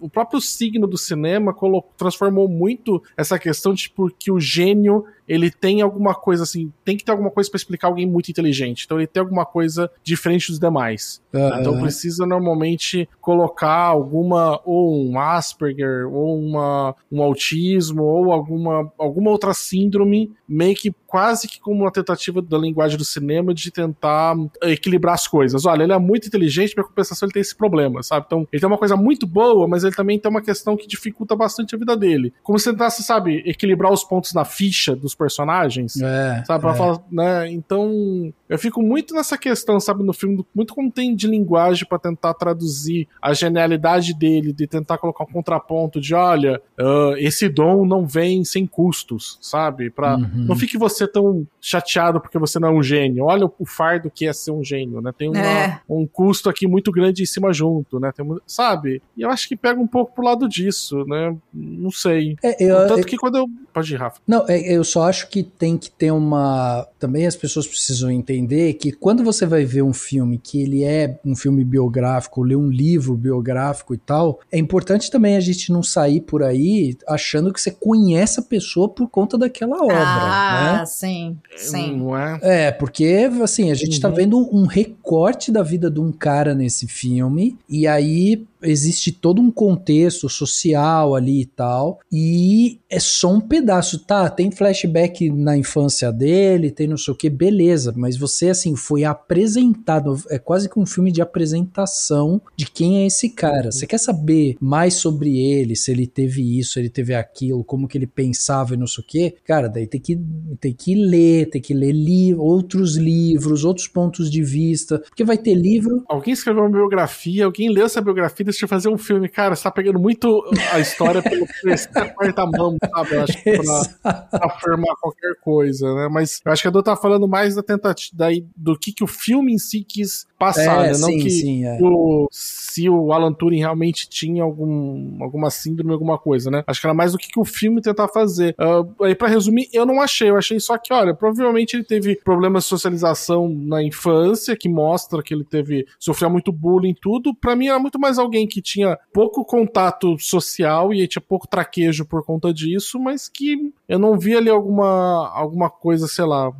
[SPEAKER 3] o próprio signo do cinema transformou muito essa questão de, tipo, que o gênio ele tem alguma coisa assim, tem que ter alguma coisa para explicar alguém muito inteligente. Então ele tem alguma coisa diferente dos demais. Uhum. Então precisa normalmente colocar alguma ou um Asperger ou uma, um autismo ou alguma, alguma outra síndrome meio que quase que como uma tentativa da linguagem do cinema de tentar equilibrar as coisas. Olha, ele é muito inteligente, para compensação ele tem esse problema, sabe? Então, ele tem uma coisa muito boa, mas ele também tem uma questão que dificulta bastante a vida dele. Como se tentasse, sabe, equilibrar os pontos na ficha dos personagens, é, sabe? Pra é. falar, né? Então, eu fico muito nessa questão, sabe, no filme, muito como tem de linguagem para tentar traduzir a genialidade dele, de tentar colocar um contraponto de, olha, uh, esse dom não vem sem custos, sabe? Pra, uhum. Não fique você tão chateado porque você não é um gênio. Olha o fardo que é ser um gênio, né? Tem uma, é. um custo aqui muito grande em cima junto, né? Tem, sabe? E eu acho que pega um pouco pro lado disso, né? Não sei. É, eu, Tanto eu, que quando eu. Pode ir, Rafa.
[SPEAKER 4] Não, é, eu só acho que tem que ter uma. Também as pessoas precisam entender que quando você vai ver um filme que ele é um filme biográfico, ler um livro biográfico e tal, é importante também a gente não sair por aí achando que você conhece a pessoa por conta daquela obra. Ah, né?
[SPEAKER 2] sim, sim.
[SPEAKER 4] É? é, porque assim, a gente tá uhum. tá vendo um recorte da vida de um cara nesse filme, e aí existe todo um contexto social ali e tal, e é só um pedaço, tá? Tem flashback na infância dele, tem não sei o que, beleza, mas você, assim, foi apresentado, é quase que um filme de apresentação de quem é esse cara. Você quer saber mais sobre ele, se ele teve isso, se ele teve aquilo, como que ele pensava e não sei o que, cara, daí tem que, tem que ler, tem que ler li outros livros, outros pontos de vista, porque vai ter livro.
[SPEAKER 3] Alguém escreveu uma biografia, alguém leu essa biografia deixa eu fazer um filme. Cara, você tá pegando muito a história pelo terceira, quarta mão, sabe? Eu acho que pra, pra, afirmar qualquer coisa, né? Mas eu acho que a Dô tá falando mais da tentativa, daí do que, que o filme em si quis passar,
[SPEAKER 4] É,
[SPEAKER 3] né? Não
[SPEAKER 4] sim,
[SPEAKER 3] que
[SPEAKER 4] sim, é.
[SPEAKER 3] o- se o Alan Turing realmente tinha algum, alguma síndrome, alguma coisa, né? Acho que era mais do que, que o filme tentava fazer. Ah, aí, pra resumir, eu não achei. Eu achei só que, olha, provavelmente ele teve problemas de socialização na infância, que mostra que ele teve. sofreu muito bullying e tudo. Pra mim, era muito mais alguém que tinha pouco contato social e tinha pouco traquejo por conta disso, mas que eu não vi ali alguma, alguma coisa, sei lá,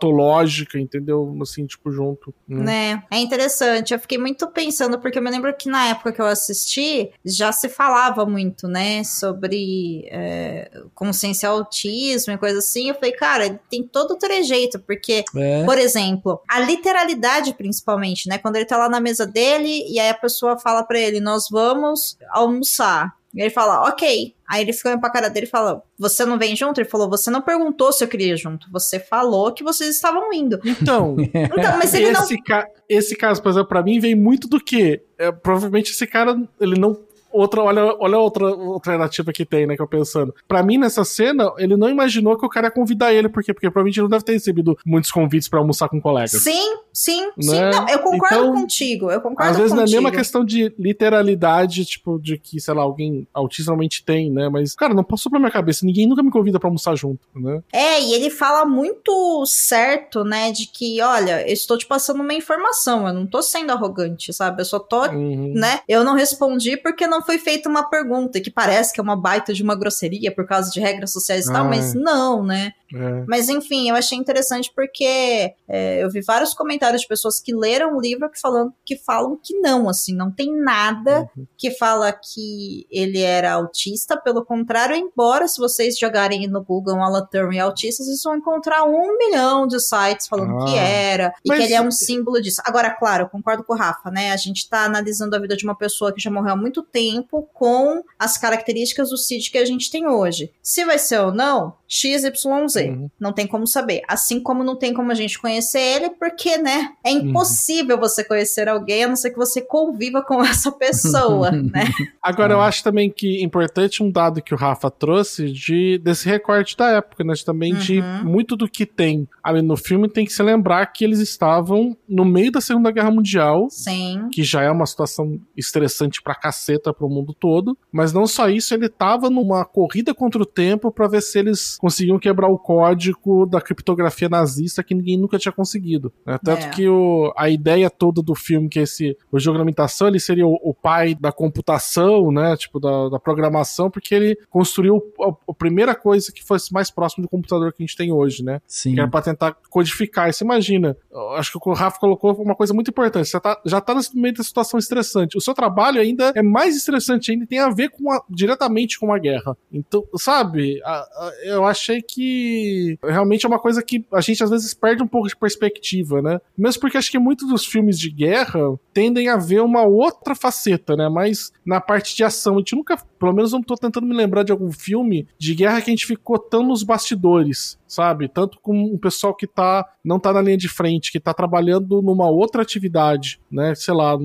[SPEAKER 3] patológica, entendeu? Assim, tipo, junto. né?
[SPEAKER 2] Né? É interessante. Eu fiquei muito pensando, porque eu me lembro que na época que eu assisti, já se falava muito, né, sobre é, consciência autismo e coisa assim. Eu falei, cara, ele tem todo o trejeito, porque
[SPEAKER 4] É.
[SPEAKER 2] Por exemplo, a literalidade, principalmente, né? Quando ele tá lá na mesa dele e aí a pessoa fala pra ele: Nós vamos almoçar. E ele fala, ok. Aí ele fica olhando pra cara dele e fala: Você não vem junto? Ele falou: Você não perguntou se eu queria ir junto. Você falou que vocês estavam indo.
[SPEAKER 3] Então,
[SPEAKER 2] Então, mas ele não.
[SPEAKER 3] esse, ca- esse caso, por exemplo, pra mim vem muito do que? É, provavelmente esse cara, ele não. Outra, olha, olha outra alternativa que tem, né, que eu pensando. Pra mim, nessa cena, ele não imaginou que o cara ia convidar ele, por quê? Porque provavelmente ele não deve ter recebido muitos convites pra almoçar com colegas.
[SPEAKER 2] Sim, sim, sim.
[SPEAKER 3] Né?
[SPEAKER 2] Não, eu concordo
[SPEAKER 3] Então,
[SPEAKER 2] contigo. Eu concordo
[SPEAKER 3] Às vezes não é
[SPEAKER 2] contigo.
[SPEAKER 3] nem uma questão de literalidade, tipo, de que, sei lá, alguém autista realmente tem, né? Mas, cara, não passou pra minha cabeça. Ninguém nunca me convida pra almoçar junto, né?
[SPEAKER 2] É, e ele fala muito certo, né? De que, olha, eu estou te passando uma informação, eu não tô sendo arrogante, sabe? Eu só tô
[SPEAKER 3] Uhum.
[SPEAKER 2] né? Eu não respondi porque não foi feita uma pergunta, que parece que é uma baita de uma grosseria por causa de regras sociais e tal,
[SPEAKER 3] Ah.
[SPEAKER 2] mas não, né?
[SPEAKER 3] É.
[SPEAKER 2] Mas enfim, eu achei interessante porque é, eu vi vários comentários de pessoas que leram o livro que, falam, que falam que não, assim, não tem nada que fala que ele era autista, pelo contrário, embora se vocês jogarem no Google Alan Turing autista, vocês vão encontrar um milhão de sites falando
[SPEAKER 3] Ah.
[SPEAKER 2] que era, e que ele é um símbolo disso. Agora, claro, eu concordo com o Rafa, né? A gente tá analisando a vida de uma pessoa que já morreu há muito tempo com as características do Cid que a gente tem hoje. Se vai ser ou não, XYZ.
[SPEAKER 3] Uhum.
[SPEAKER 2] Não tem como saber. Assim como não tem como a gente conhecer ele, porque, né? É
[SPEAKER 3] Uhum.
[SPEAKER 2] impossível você conhecer alguém, a não ser que você conviva com essa pessoa, né?
[SPEAKER 3] Agora, eu acho também que é importante um dado que o Rafa trouxe de, desse recorte da época, né? Também de
[SPEAKER 2] Uhum.
[SPEAKER 3] muito do que tem ali no filme tem que se lembrar que eles estavam no meio da Segunda Guerra Mundial,
[SPEAKER 2] Sim.
[SPEAKER 3] que já é uma situação estressante pra caceta pro mundo todo, mas não só isso, ele tava numa corrida contra o tempo pra ver se eles conseguiam quebrar o código da criptografia nazista que ninguém nunca tinha conseguido. né? Tanto
[SPEAKER 2] É.
[SPEAKER 3] que o, a ideia toda do filme, que é esse o jogo da ele seria o, o pai da computação, né? Tipo, da, da programação, porque ele construiu a, a primeira coisa que fosse mais próximo do computador que a gente tem hoje, né?
[SPEAKER 4] Sim.
[SPEAKER 3] Que era pra tentar codificar. E você imagina, acho que o Rafa colocou uma coisa muito importante. Você tá, já tá no meio da situação estressante. O seu trabalho ainda é mais estressante ainda, tem a ver com a- diretamente com a guerra. Então, sabe, a- a- eu achei que realmente é uma coisa que a gente às vezes perde um pouco de perspectiva, né? Mesmo porque acho que muitos dos filmes de guerra tendem a ver uma outra faceta, né? Mas na parte de ação, a gente nunca, pelo menos não tô tentando me lembrar de algum filme de guerra que a gente ficou tão nos bastidores, sabe? Tanto com o pessoal que tá não tá na linha de frente, que tá trabalhando numa outra atividade, né? Sei lá,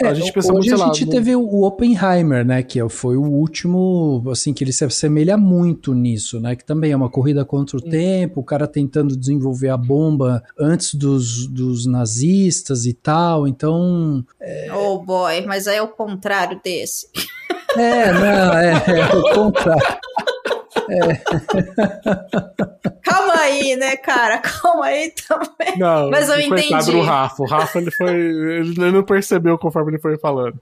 [SPEAKER 4] É,
[SPEAKER 3] a gente pensa
[SPEAKER 4] hoje
[SPEAKER 3] muito,
[SPEAKER 4] a
[SPEAKER 3] lá,
[SPEAKER 4] gente teve o Oppenheimer, né, que foi o último, assim, que ele se assemelha muito nisso, né, que também é uma corrida contra o tempo, o cara tentando desenvolver a bomba antes dos, dos nazistas e tal, então,
[SPEAKER 2] Oh boy, mas aí é o contrário desse.
[SPEAKER 4] é, não, é, é o contrário.
[SPEAKER 2] Calma aí, né, cara? Calma aí também.
[SPEAKER 3] Não,
[SPEAKER 2] Mas eu
[SPEAKER 3] coitado
[SPEAKER 2] entendi.
[SPEAKER 3] do Rafa. O Rafa, ele foi. Ele não percebeu conforme ele foi falando.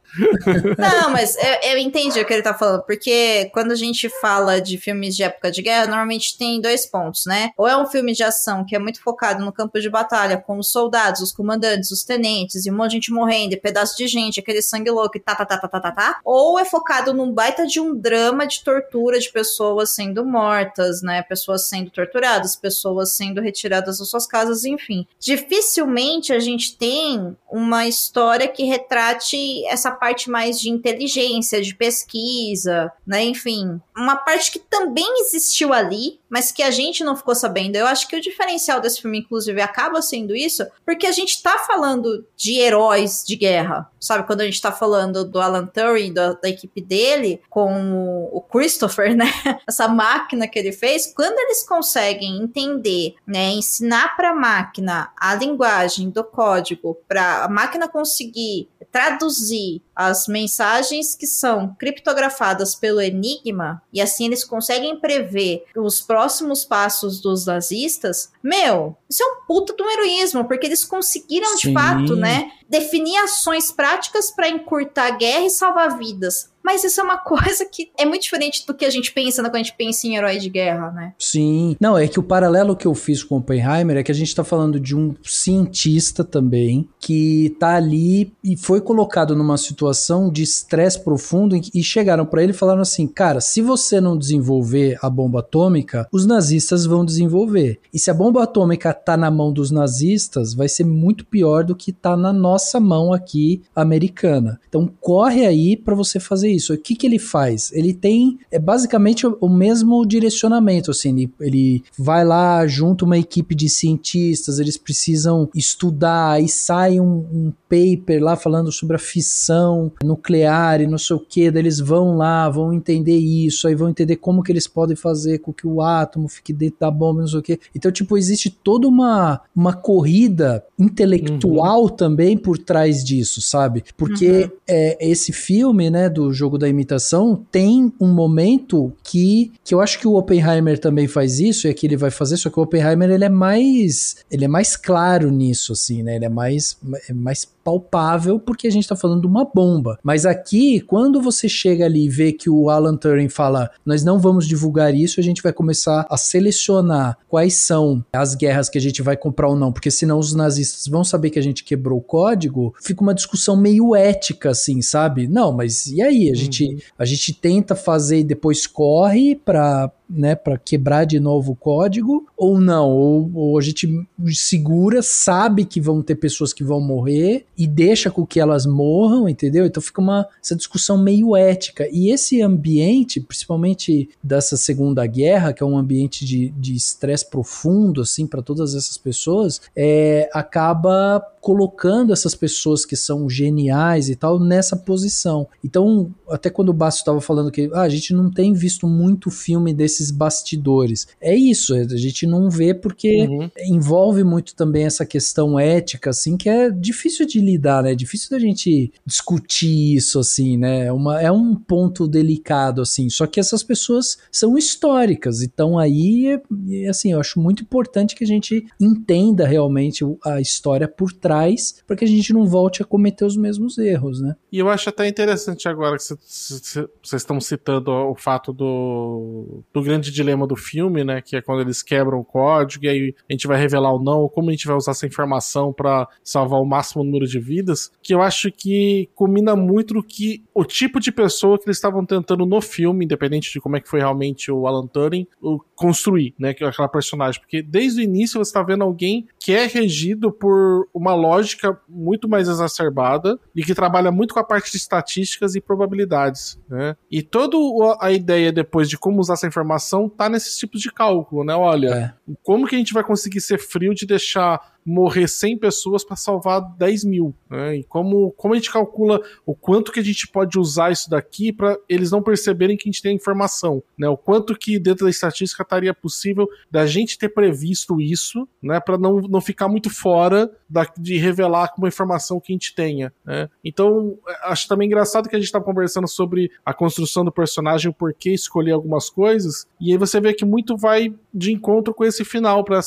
[SPEAKER 2] Não, mas eu, eu entendi o que ele tá falando, porque quando a gente fala de filmes de época de guerra, normalmente tem dois pontos, né? Ou é um filme de ação que é muito focado no campo de batalha, com os soldados, os comandantes, os tenentes, e um monte de gente morrendo, e pedaço de gente, aquele sangue louco, e tá, tá, tá, tá, tá, tá, tá. Ou é focado num baita de um drama de tortura de pessoas sendo mortas, né? Pessoas sendo torturadas, pessoas sendo retiradas das suas casas, enfim. Dificilmente a gente tem uma história que retrate essa parte mais de inteligência, de pesquisa, né? Enfim, uma parte que também existiu ali, mas que a gente não ficou sabendo. Eu acho que o diferencial desse filme, inclusive, acaba sendo isso, porque a gente tá falando de heróis de guerra. Sabe, quando a gente tá falando do Alan Turing, da, da equipe dele, com o Christopher, né? Essa máquina que ele fez, quando eles conseguem entender, né, ensinar para a máquina a linguagem do código, para a máquina conseguir traduzir as mensagens que são criptografadas pelo Enigma, e assim eles conseguem prever os próximos passos dos nazistas, meu, isso é um puta do heroísmo, porque eles conseguiram Sim. de fato, né, definir ações práticas para encurtar a guerra e salvar vidas. Mas isso é uma coisa que é muito diferente do que a gente pensa quando a gente pensa em herói de guerra, né?
[SPEAKER 4] Sim. Não, é que o paralelo que eu fiz com Oppenheimer é que a gente tá falando de um cientista também que tá ali e foi colocado numa situação de estresse profundo e chegaram para ele e falaram assim: "Cara, se você não desenvolver a bomba atômica, os nazistas vão desenvolver. E se a bomba atômica tá na mão dos nazistas, vai ser muito pior do que tá na nossa mão aqui americana. Então corre aí para você fazer isso. O que, que ele faz? Ele tem é basicamente o, o mesmo direcionamento, assim, ele, ele vai lá junto uma equipe de cientistas, eles precisam estudar, e sai um, um paper lá falando sobre a fissão nuclear e não sei o que, daí eles vão lá, vão entender isso, aí vão entender como que eles podem fazer com que o átomo fique dentro da bomba, não sei o que. Então, tipo, existe toda uma, uma corrida intelectual uhum. também por trás disso, sabe? Porque uhum. é, esse filme, né, do jogo da imitação, tem um momento que, que eu acho que o Oppenheimer também faz isso, e aqui ele vai fazer, só que o Oppenheimer ele é mais ele é mais claro nisso, assim, né? Ele é mais, é mais palpável porque a gente está falando de uma bomba. Mas aqui, quando você chega ali e vê que o Alan Turing fala, nós não vamos divulgar isso, a gente vai começar a selecionar quais são as guerras que a gente vai comprar ou não, porque senão os nazistas vão saber que a gente quebrou o código, fica uma discussão meio ética, assim, sabe? Não, mas e aí? A, uhum. gente, a gente tenta fazer e depois corre para né, para quebrar de novo o código, ou não, ou, ou, a gente segura, sabe que vão ter pessoas que vão morrer e deixa com que elas morram, entendeu? Então fica uma essa discussão meio ética. E esse ambiente, principalmente dessa Segunda Guerra, que é um ambiente de estresse profundo, assim, para todas essas pessoas, é, acaba colocando essas pessoas que são geniais e tal nessa posição. Então, até quando o Basso estava falando que ah, a gente não tem visto muito filme desses bastidores. É isso, a gente não vê porque uhum. envolve muito também essa questão ética, assim, que é difícil de lidar, né? É difícil da gente discutir isso, assim, né? É uma, é um ponto delicado, assim. Só que essas pessoas são históricas, então aí, assim, eu acho muito importante que a gente entenda realmente a história por trás trás para que a gente não volte a cometer os mesmos erros, né?
[SPEAKER 3] E eu acho até interessante agora que vocês estão citando o fato do, do grande dilema do filme, né? Que é quando eles quebram o código e aí a gente vai revelar ou não, como a gente vai usar essa informação para salvar o máximo número de vidas, que eu acho que combina muito no que o tipo de pessoa que eles estavam tentando no filme, independente de como é que foi realmente o Alan Turing, construir, né? É aquela personagem. Porque desde o início você está vendo alguém que é regido por uma lógica muito mais exacerbada e que trabalha muito com a parte de estatísticas e probabilidades, né? E toda a ideia depois de como usar essa informação tá nesses tipos de cálculo, né? Olha, é. como que a gente vai conseguir ser frio de deixar morrer 100 pessoas para salvar 10 mil. Né? E como, como a gente calcula o quanto que a gente pode usar isso daqui para eles não perceberem que a gente tem informação, né? O quanto que dentro da estatística estaria possível da gente ter previsto isso, né? Para não, não ficar muito fora da, de revelar uma informação que a gente tenha, né? Então, acho também engraçado que a gente está conversando sobre a construção do personagem, o porquê escolher algumas coisas, e aí você vê que muito vai de encontro com esse final, para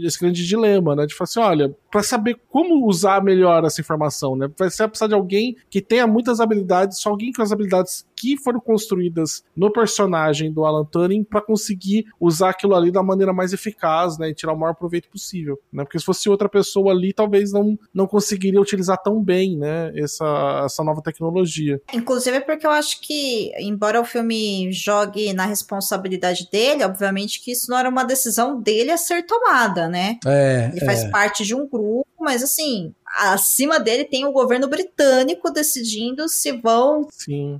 [SPEAKER 3] esse grande dilema, né? De falar assim, olha, para saber como usar melhor essa informação, né? Vai ser precisar de alguém que tenha muitas habilidades, só alguém com as habilidades que foram construídas no personagem do Alan Turing para conseguir usar aquilo ali da maneira mais eficaz, né, e tirar o maior proveito possível, né? Porque se fosse outra pessoa ali, talvez não, não conseguiria utilizar tão bem, né, essa, essa nova tecnologia.
[SPEAKER 2] Inclusive porque eu acho que, embora o filme jogue na responsabilidade dele, obviamente que isso não era uma decisão dele a ser tomada, né?
[SPEAKER 4] É,
[SPEAKER 2] Ele faz
[SPEAKER 4] é.
[SPEAKER 2] parte de um grupo mas assim, acima dele tem o governo britânico decidindo se vão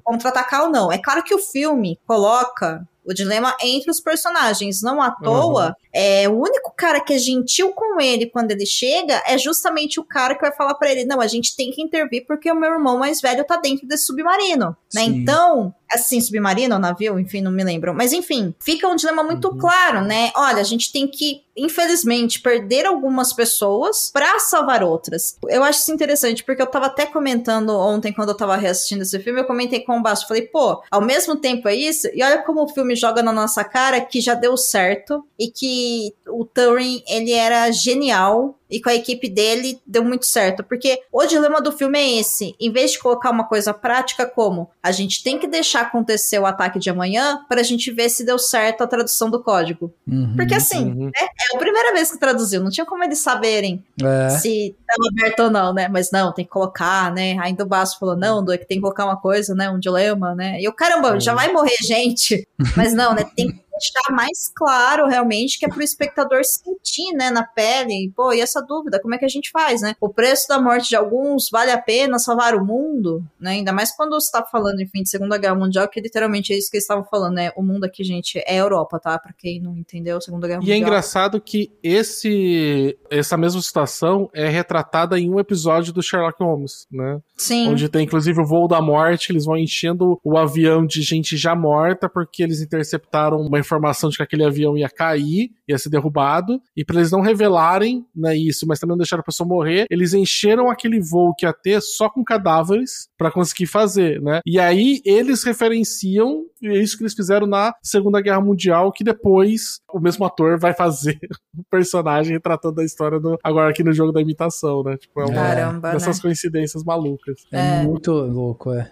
[SPEAKER 2] contra-atacar ou não. É claro que o filme coloca o dilema entre os personagens. Não à toa, uhum. é, o único cara que é gentil com ele quando ele chega é justamente o cara que vai falar para ele: não, a gente tem que intervir porque o meu irmão mais velho tá dentro desse submarino. Né? Então, assim, submarino ou navio, enfim, não me lembro. Mas enfim, fica um dilema muito uhum. claro, né? Olha, a gente tem que, infelizmente, perder algumas pessoas para salvar outras. Eu acho isso interessante, porque eu tava até comentando ontem, quando eu tava reassistindo esse filme, eu comentei com o Basto, falei, pô, ao mesmo tempo é isso, e olha como o filme joga na nossa cara que já deu certo e que o Turing, ele era genial e com a equipe dele deu muito certo. Porque o dilema do filme é esse: em vez de colocar uma coisa prática como a gente tem que deixar acontecer o ataque de amanhã para a gente ver se deu certo a tradução do código. Uhum, Porque assim, uhum. né, é a primeira vez que traduziu, não tinha como eles saberem é. se estava aberto ou não, né? Mas não, tem que colocar, né? Ainda o Basso falou: não, é que tem que colocar uma coisa, né? Um dilema, né? E o caramba, já vai morrer gente. Mas não, né? Tem que deixar mais claro realmente que é pro espectador sentir, né, na pele, pô, e essa dúvida, como é que a gente faz, né? O preço da morte de alguns vale a pena salvar o mundo, né? Ainda mais quando você tá falando, enfim, de Segunda Guerra Mundial, que literalmente é isso que eles estavam falando, né? O mundo aqui, gente, é Europa, tá? Pra quem não entendeu, Segunda Guerra
[SPEAKER 3] e
[SPEAKER 2] Mundial.
[SPEAKER 3] E é engraçado que esse essa mesma situação é retratada em um episódio do Sherlock Holmes, né?
[SPEAKER 2] Sim.
[SPEAKER 3] Onde tem inclusive o voo da morte, eles vão enchendo o avião de gente já morta porque eles interceptaram uma informação de que aquele avião ia cair, ia ser derrubado, e para eles não revelarem né, isso, mas também não deixaram a pessoa morrer, eles encheram aquele voo que ia ter só com cadáveres para conseguir fazer, né? E aí eles referenciam é isso que eles fizeram na Segunda Guerra Mundial, que depois o mesmo ator vai fazer o personagem tratando da história do, agora aqui no jogo da imitação, né? Tipo, é uma
[SPEAKER 2] Caramba,
[SPEAKER 3] dessas
[SPEAKER 2] né?
[SPEAKER 3] coincidências malucas.
[SPEAKER 4] É, é muito louco, é.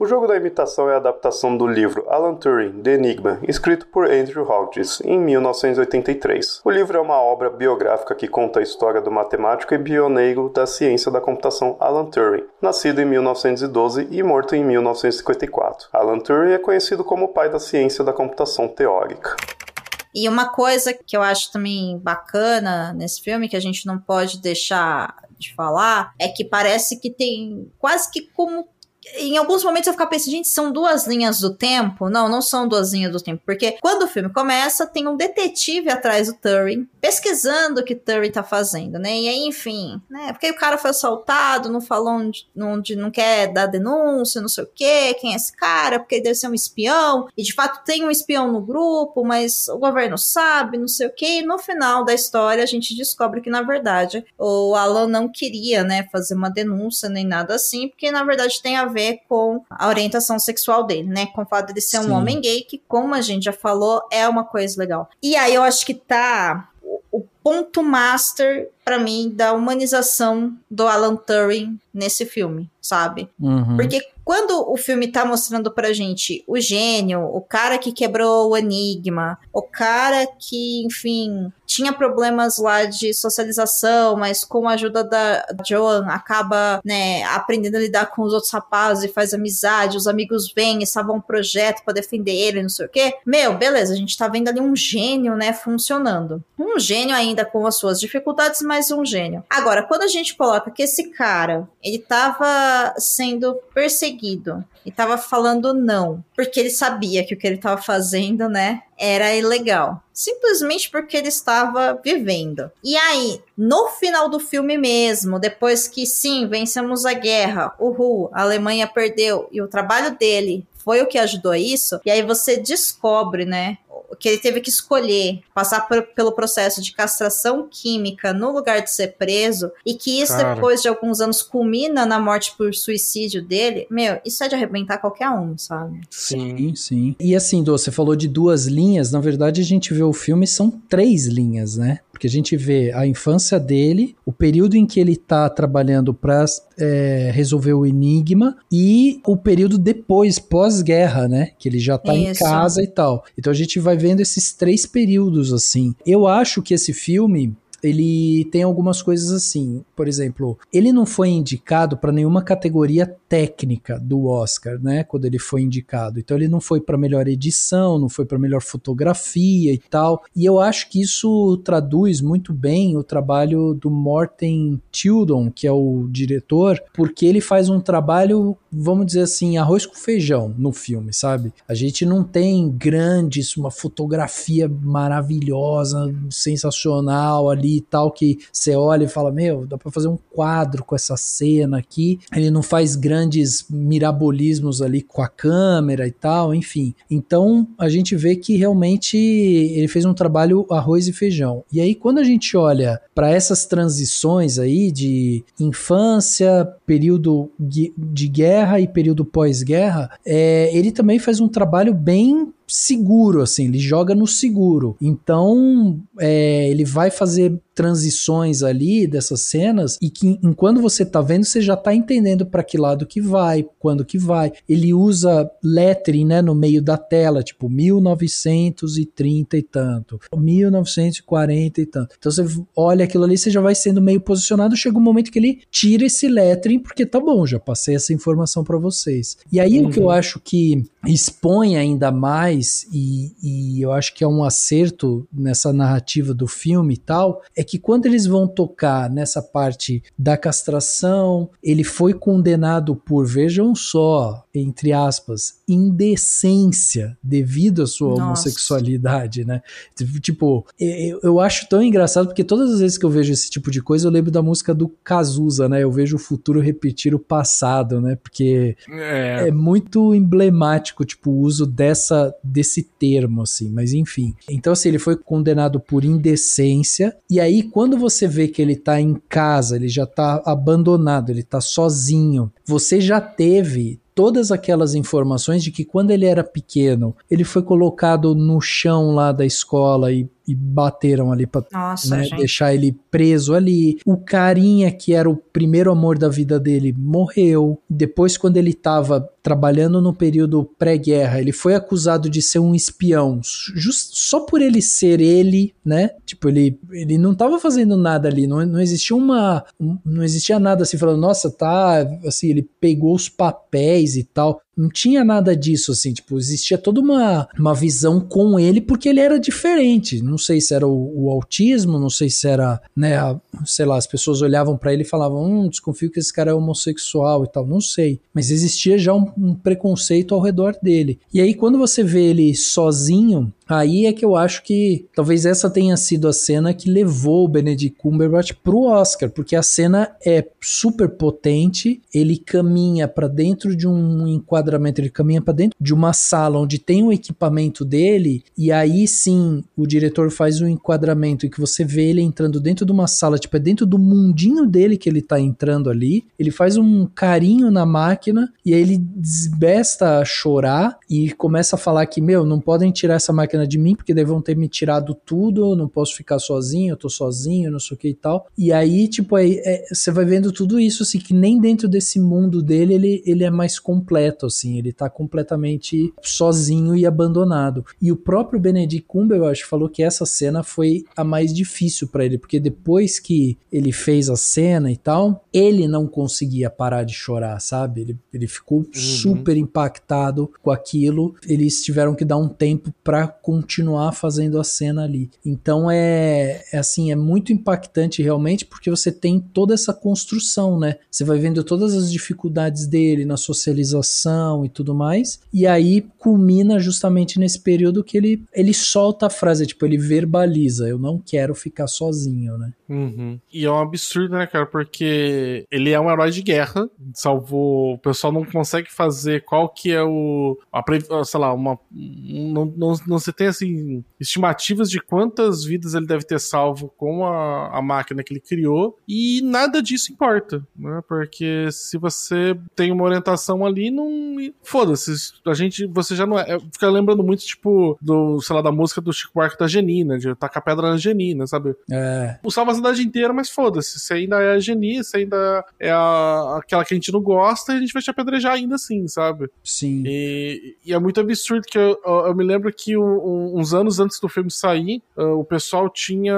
[SPEAKER 5] O jogo da imitação é a adaptação do livro Alan Turing, The Enigma, escrito por Andrew Hodges em 1983. O livro é uma obra biográfica que conta a história do matemático e pioneiro da ciência da computação Alan Turing, nascido em 1912 e morto em 1954. Alan Turing é conhecido como o pai da ciência da computação teórica.
[SPEAKER 2] E uma coisa que eu acho também bacana nesse filme, que a gente não pode deixar de falar, é que parece que tem quase que como em alguns momentos eu ficava pensando, gente, são duas linhas do tempo? Não, não são duas linhas do tempo, porque quando o filme começa, tem um detetive atrás do Turing, pesquisando o que Turing tá fazendo, né? E aí, enfim, né? Porque o cara foi assaltado, não falou onde, onde não quer dar denúncia, não sei o quê, quem é esse cara, porque ele deve ser um espião, e de fato tem um espião no grupo, mas o governo sabe, não sei o quê, e no final da história a gente descobre que, na verdade, o Alan não queria, né, fazer uma denúncia nem nada assim, porque na verdade tem a ver ver com a orientação sexual dele, né? Com o fato de ser Sim. um homem gay, que, como a gente já falou, é uma coisa legal. E aí eu acho que tá o ponto master para mim da humanização do Alan Turing nesse filme, sabe?
[SPEAKER 4] Uhum.
[SPEAKER 2] Porque quando o filme tá mostrando pra gente o gênio, o cara que quebrou o enigma, o cara que, enfim, tinha problemas lá de socialização, mas com a ajuda da Joan acaba, né, aprendendo a lidar com os outros rapazes e faz amizade, os amigos vêm e salvam um projeto para defender ele, não sei o quê. Meu, beleza, a gente tá vendo ali um gênio, né, funcionando. Um gênio ainda com as suas dificuldades, mas um gênio. Agora, quando a gente coloca que esse cara, ele tava sendo perseguido seguido e tava falando não, porque ele sabia que o que ele tava fazendo, né, era ilegal. Simplesmente porque ele estava vivendo. E aí, no final do filme mesmo, depois que sim, vencemos a guerra, uhul, a Alemanha perdeu e o trabalho dele foi o que ajudou a isso, e aí você descobre, né, que ele teve que escolher passar por, pelo processo de castração química no lugar de ser preso e que isso Cara. depois de alguns anos culmina na morte por suicídio dele, meu, isso é de arrebentar qualquer um, sabe?
[SPEAKER 4] Sim, sim. E assim, Dô, você falou de duas linhas, na verdade a gente vê o filme são três linhas, né? Porque a gente vê a infância dele, o período em que ele tá trabalhando para é, resolver o enigma e o período depois, pós-guerra, né? Que ele já tá Isso. em casa e tal. Então a gente vai vendo esses três períodos assim. Eu acho que esse filme ele tem algumas coisas assim. Por exemplo, ele não foi indicado para nenhuma categoria técnica do Oscar, né? Quando ele foi indicado. Então ele não foi para melhor edição, não foi para melhor fotografia e tal. E eu acho que isso traduz muito bem o trabalho do Morten Tildon, que é o diretor, porque ele faz um trabalho, vamos dizer assim, arroz com feijão no filme, sabe? A gente não tem grandes, uma fotografia maravilhosa, sensacional ali e tal, que você olha e fala, meu, dá para fazer um quadro com essa cena aqui. Ele não faz grandes mirabolismos ali com a câmera e tal, enfim. Então a gente vê que realmente ele fez um trabalho arroz e feijão. E aí quando a gente olha para essas transições aí de infância, período de guerra e período pós-guerra, é, ele também faz um trabalho bem seguro, assim, ele joga no seguro. Então, é, ele vai fazer transições ali dessas cenas e que enquanto você tá vendo, você já tá entendendo para que lado que vai, quando que vai. Ele usa lettering, né, no meio da tela, tipo 1930 e tanto, 1940 e tanto. Então você olha aquilo ali, você já vai sendo meio posicionado, chega um momento que ele tira esse lettering porque tá bom, já passei essa informação para vocês. E aí uhum. o que eu uhum. acho que expõe ainda mais e, e eu acho que é um acerto nessa narrativa do filme e tal, é que quando eles vão tocar nessa parte da castração, ele foi condenado por, vejam só, entre aspas, indecência devido à sua Nossa. homossexualidade, né? Tipo, eu, eu acho tão engraçado porque todas as vezes que eu vejo esse tipo de coisa, eu lembro da música do Cazuza, né? Eu vejo o futuro repetir o passado, né? Porque é, é muito emblemático, tipo, o uso dessa, desse termo, assim, mas enfim. Então, assim, ele foi condenado por indecência, e aí, quando você vê que ele tá em casa, ele já tá abandonado, ele tá sozinho, você já teve todas aquelas informações de que quando ele era pequeno, ele foi colocado no chão lá da escola e e bateram ali pra né, deixar ele preso ali. O carinha que era o primeiro amor da vida dele morreu. Depois, quando ele tava trabalhando no período pré-guerra, ele foi acusado de ser um espião, just, só por ele ser ele, né? Tipo, ele, ele não tava fazendo nada ali, não, não existia uma. Não existia nada assim, falando, nossa, tá. Assim, ele pegou os papéis e tal não tinha nada disso, assim, tipo, existia toda uma, uma visão com ele porque ele era diferente. Não sei se era o, o autismo, não sei se era, né, a, sei lá, as pessoas olhavam para ele e falavam, hum, desconfio que esse cara é homossexual e tal, não sei. Mas existia já um, um preconceito ao redor dele. E aí, quando você vê ele sozinho, Aí é que eu acho que talvez essa tenha sido a cena que levou o Benedict Cumberbatch pro Oscar, porque a cena é super potente, ele caminha para dentro de um enquadramento, ele caminha para dentro de uma sala onde tem o equipamento dele, e aí sim o diretor faz um enquadramento em que você vê ele entrando dentro de uma sala, tipo, é dentro do mundinho dele que ele tá entrando ali, ele faz um carinho na máquina, e aí ele desbesta a chorar e começa a falar que, meu, não podem tirar essa máquina de mim, porque vão ter me tirado tudo, eu não posso ficar sozinho, eu tô sozinho, não sei o que e tal. E aí, tipo, aí, é, você vai vendo tudo isso, assim, que nem dentro desse mundo dele ele, ele é mais completo, assim, ele tá completamente sozinho e abandonado. E o próprio Benedict Cumberbatch falou que essa cena foi a mais difícil para ele, porque depois que ele fez a cena e tal, ele não conseguia parar de chorar, sabe? Ele, ele ficou uhum. super impactado com aquilo. Eles tiveram que dar um tempo para continuar fazendo a cena ali. Então é, é, assim, é muito impactante realmente porque você tem toda essa construção, né? Você vai vendo todas as dificuldades dele na socialização e tudo mais, e aí culmina justamente nesse período que ele ele solta a frase, tipo, ele verbaliza, eu não quero ficar sozinho, né?
[SPEAKER 3] Uhum. E é um absurdo, né, cara? Porque ele é um herói de guerra, salvou. O pessoal não consegue fazer qual que é o. A, sei lá, uma. Não, não, não se tem, assim, estimativas de quantas vidas ele deve ter salvo com a, a máquina que ele criou. E nada disso importa, né? Porque se você tem uma orientação ali, não. Foda-se. A gente. Você já não é. Fica lembrando muito, tipo, do, sei lá, da música do Chico Buarque da Genina, de tacar pedra na Genina, sabe? É. O Salva cidade inteira, mas foda-se. Você ainda é a Geni, você ainda é a, aquela que a gente não gosta, a gente vai te apedrejar ainda assim, sabe?
[SPEAKER 4] Sim.
[SPEAKER 3] E, e é muito absurdo que eu, eu, me lembro que um, uns anos antes do filme sair, uh, o pessoal tinha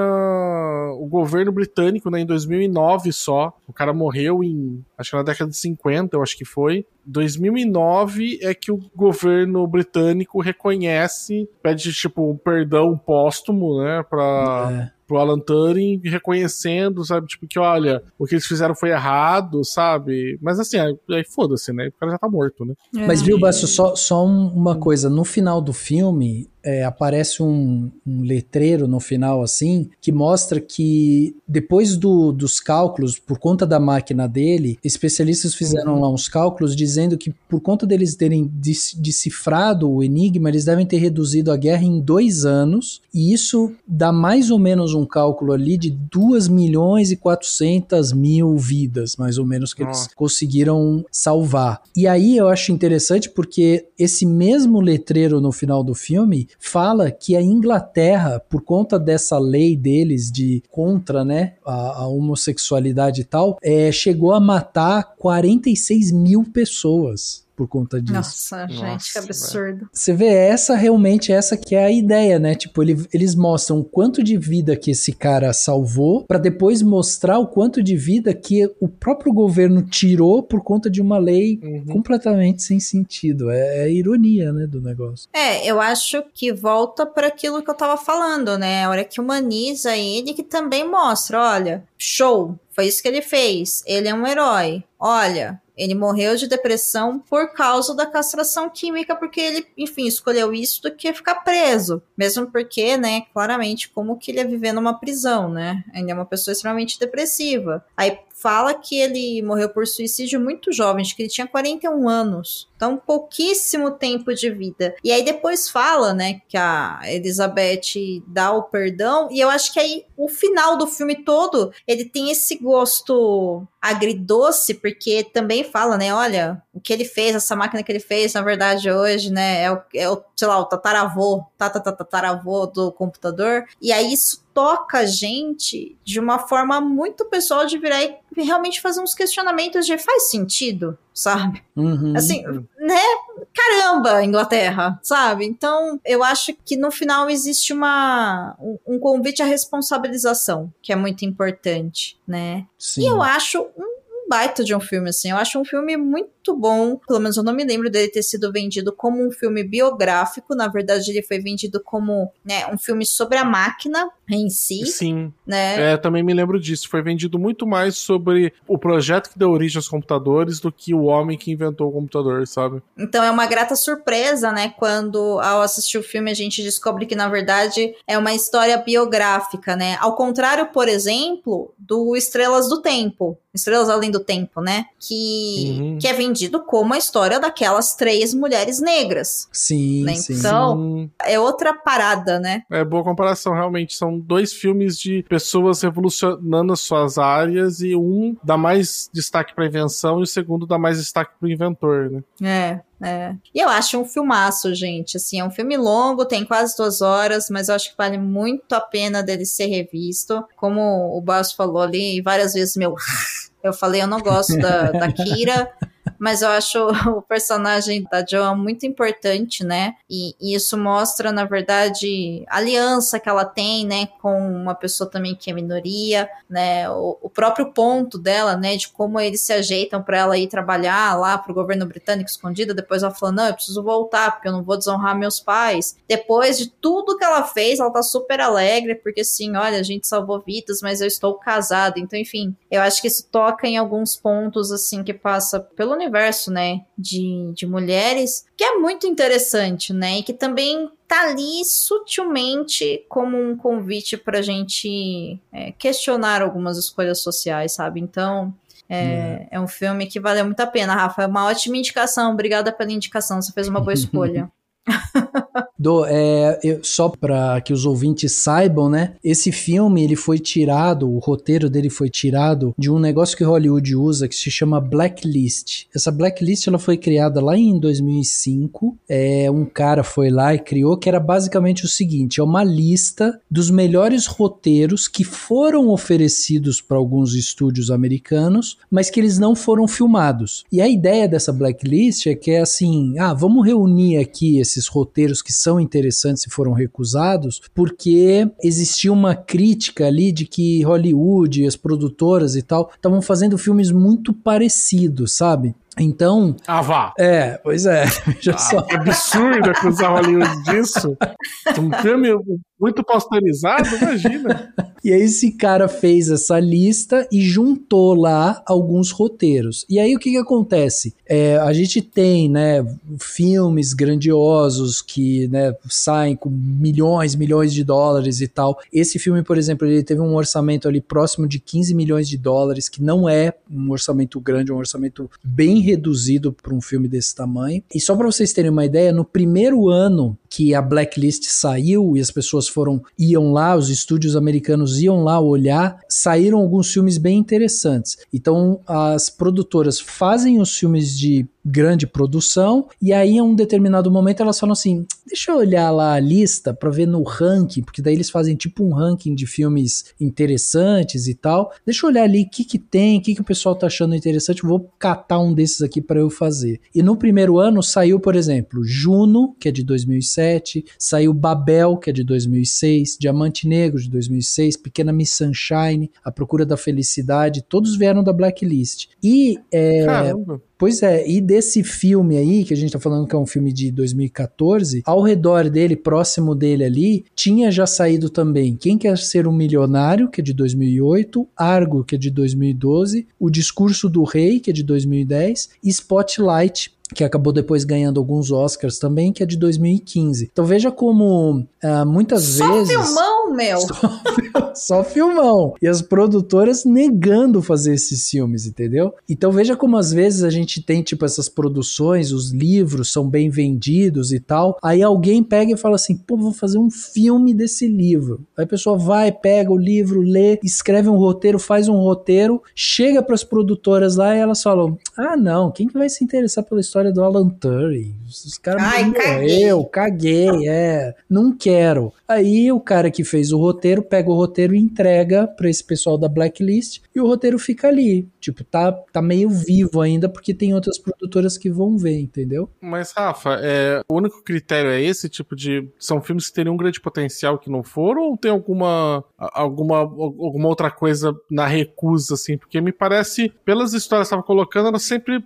[SPEAKER 3] o governo britânico, né, em 2009 só. O cara morreu em, acho que na década de 50, eu acho que foi. 2009 é que o governo britânico reconhece, pede tipo um perdão póstumo, né, para é pro Alan Turing reconhecendo, sabe? Tipo, que olha, o que eles fizeram foi errado, sabe? Mas assim, aí, aí foda-se, né? O cara já tá morto, né?
[SPEAKER 4] É. Mas viu, Basso, só, só uma coisa. No final do filme, é, aparece um, um, letreiro no final assim que mostra que depois do, dos cálculos por conta da máquina dele especialistas fizeram uhum. lá uns cálculos dizendo que por conta deles terem decifrado o enigma eles devem ter reduzido a guerra em dois anos e isso dá mais ou menos um cálculo ali de 2 milhões e 400 mil vidas mais ou menos que eles conseguiram salvar e aí eu acho interessante porque esse mesmo letreiro no final do filme fala que a Inglaterra, por conta dessa lei deles de contra né, a, a homossexualidade e tal, é, chegou a matar 46 mil pessoas por conta disso.
[SPEAKER 2] Nossa, gente, Nossa, que absurdo.
[SPEAKER 4] Você vê, essa realmente essa que é a ideia, né? Tipo, ele, eles mostram o quanto de vida que esse cara salvou, para depois mostrar o quanto de vida que o próprio governo tirou por conta de uma lei uhum. completamente sem sentido. É, é ironia, né, do negócio.
[SPEAKER 2] É, eu acho que volta para aquilo que eu tava falando, né? A hora que humaniza ele, que também mostra, olha, show, foi isso que ele fez. Ele é um herói. Olha, ele morreu de depressão por causa da castração química, porque ele, enfim, escolheu isso do que ficar preso. Mesmo porque, né, claramente, como que ele ia viver numa prisão, né? Ele é uma pessoa extremamente depressiva. Aí fala que ele morreu por suicídio muito jovem, acho que ele tinha 41 anos. Então, pouquíssimo tempo de vida. E aí depois fala, né, que a Elizabeth dá o perdão, e eu acho que aí o final do filme todo, ele tem esse gosto agridoce, porque também fala, né, olha, o que ele fez, essa máquina que ele fez, na verdade, hoje, né, é o, é o sei lá, o tataravô, tataravô do computador, e aí isso toca a gente de uma forma muito pessoal de virar e realmente fazer uns questionamentos de faz sentido, sabe?
[SPEAKER 4] Uhum.
[SPEAKER 2] Assim, né? Caramba, Inglaterra, sabe? Então, eu acho que no final existe uma um, convite à responsabilização, que é muito importante, né?
[SPEAKER 4] Sim.
[SPEAKER 2] E eu acho um baita de um filme, assim. Eu acho um filme muito bom. Pelo menos eu não me lembro dele ter sido vendido como um filme biográfico. Na verdade, ele foi vendido como né, um filme sobre a máquina em si.
[SPEAKER 3] Sim.
[SPEAKER 2] Né?
[SPEAKER 3] É, também me lembro disso. Foi vendido muito mais sobre o projeto que deu origem aos computadores do que o homem que inventou o computador, sabe?
[SPEAKER 2] Então é uma grata surpresa, né? Quando ao assistir o filme a gente descobre que, na verdade, é uma história biográfica, né? Ao contrário, por exemplo, do Estrelas do Tempo. Estrelas Além do Tempo, né? Que, uhum. que é vendido como a história daquelas três mulheres negras.
[SPEAKER 4] Sim,
[SPEAKER 2] né?
[SPEAKER 4] sim.
[SPEAKER 2] Então, é outra parada, né?
[SPEAKER 3] É boa comparação, realmente. São dois filmes de pessoas revolucionando as suas áreas e um dá mais destaque para invenção e o segundo dá mais destaque para o inventor, né?
[SPEAKER 2] É. É. E eu acho um filmaço, gente. Assim, é um filme longo, tem quase duas horas, mas eu acho que vale muito a pena dele ser revisto. Como o Basso falou ali várias vezes, meu. Eu falei, eu não gosto da, da Kira mas eu acho o personagem da Joan muito importante, né? E, e, isso mostra, na verdade, a aliança que ela tem, né, com uma pessoa também que é minoria, né? O, o próprio ponto dela, né, de como eles se ajeitam para ela ir trabalhar lá pro governo britânico escondida, depois ela falou: "Não, eu preciso voltar, porque eu não vou desonrar meus pais". Depois de tudo que ela fez, ela tá super alegre, porque assim, olha, a gente salvou vidas, mas eu estou casada. Então, enfim, eu acho que isso toca em alguns pontos assim que passa pelo universo, né, de, de mulheres, que é muito interessante, né, e que também tá ali sutilmente como um convite pra gente é, questionar algumas escolhas sociais, sabe? Então, é, é, um filme que valeu muito a pena, Rafa. É uma ótima indicação. Obrigada pela indicação. Você fez uma boa escolha.
[SPEAKER 4] Do, é, eu, só para que os ouvintes saibam, né? Esse filme ele foi tirado, o roteiro dele foi tirado de um negócio que Hollywood usa que se chama blacklist. Essa blacklist ela foi criada lá em 2005. É, um cara foi lá e criou que era basicamente o seguinte: é uma lista dos melhores roteiros que foram oferecidos para alguns estúdios americanos, mas que eles não foram filmados. E a ideia dessa blacklist é que é assim: ah, vamos reunir aqui esses roteiros que são interessantes e foram recusados, porque existia uma crítica ali de que Hollywood, as produtoras e tal, estavam fazendo filmes muito parecidos, sabe? Então.
[SPEAKER 3] Ah, vá.
[SPEAKER 4] É, pois é.
[SPEAKER 3] Ah, só. Absurdo acusar Hollywood disso. Um filme muito posterizado, imagina.
[SPEAKER 4] E aí esse cara fez essa lista e juntou lá alguns roteiros. E aí o que que acontece? É, a gente tem, né, filmes grandiosos que, né, saem com milhões, milhões de dólares e tal. Esse filme, por exemplo, ele teve um orçamento ali próximo de 15 milhões de dólares, que não é um orçamento grande, é um orçamento bem reduzido para um filme desse tamanho. E só para vocês terem uma ideia, no primeiro ano que a blacklist saiu e as pessoas foram iam lá, os estúdios americanos iam lá olhar, saíram alguns filmes bem interessantes. Então as produtoras fazem os filmes de grande produção, e aí em um determinado momento elas falam assim: deixa eu olhar lá a lista para ver no ranking, porque daí eles fazem tipo um ranking de filmes interessantes e tal. Deixa eu olhar ali o que, que tem, o que, que o pessoal tá achando interessante, vou catar um desses aqui para eu fazer. E no primeiro ano saiu, por exemplo, Juno, que é de 2007, saiu Babel, que é de 2006, Diamante Negro de 2006, Pequena Miss Sunshine, A Procura da Felicidade, todos vieram da Blacklist. E é,
[SPEAKER 3] Caramba.
[SPEAKER 4] Pois é, e desse filme aí, que a gente tá falando que é um filme de 2014, ao redor dele, próximo dele ali, tinha já saído também Quem Quer Ser um Milionário, que é de 2008, Argo, que é de 2012, O Discurso do Rei, que é de 2010, e Spotlight, que acabou depois ganhando alguns Oscars também, que é de 2015. Então veja como uh, muitas
[SPEAKER 2] só
[SPEAKER 4] vezes.
[SPEAKER 2] Meu!
[SPEAKER 4] Só, só, filmão! E as produtoras negando fazer esses filmes, entendeu? Então veja como às vezes a gente tem, tipo, essas produções, os livros são bem vendidos e tal. Aí alguém pega e fala assim: pô, vou fazer um filme desse livro. Aí a pessoa vai, pega o livro, lê, escreve um roteiro, faz um roteiro, chega para as produtoras lá e elas falam: ah, não, quem que vai se interessar pela história? do Alan Turing. Os caras morreu, caguei. caguei, é, não quero. Aí o cara que fez o roteiro pega o roteiro e entrega para esse pessoal da blacklist e o roteiro fica ali. Tipo, tá, tá meio vivo ainda porque tem outras produtoras que vão ver, entendeu?
[SPEAKER 3] Mas, Rafa, é, o único critério é esse tipo de. São filmes que teriam um grande potencial que não foram ou tem alguma, alguma, alguma outra coisa na recusa, assim? Porque me parece, pelas histórias que estava colocando, elas sempre.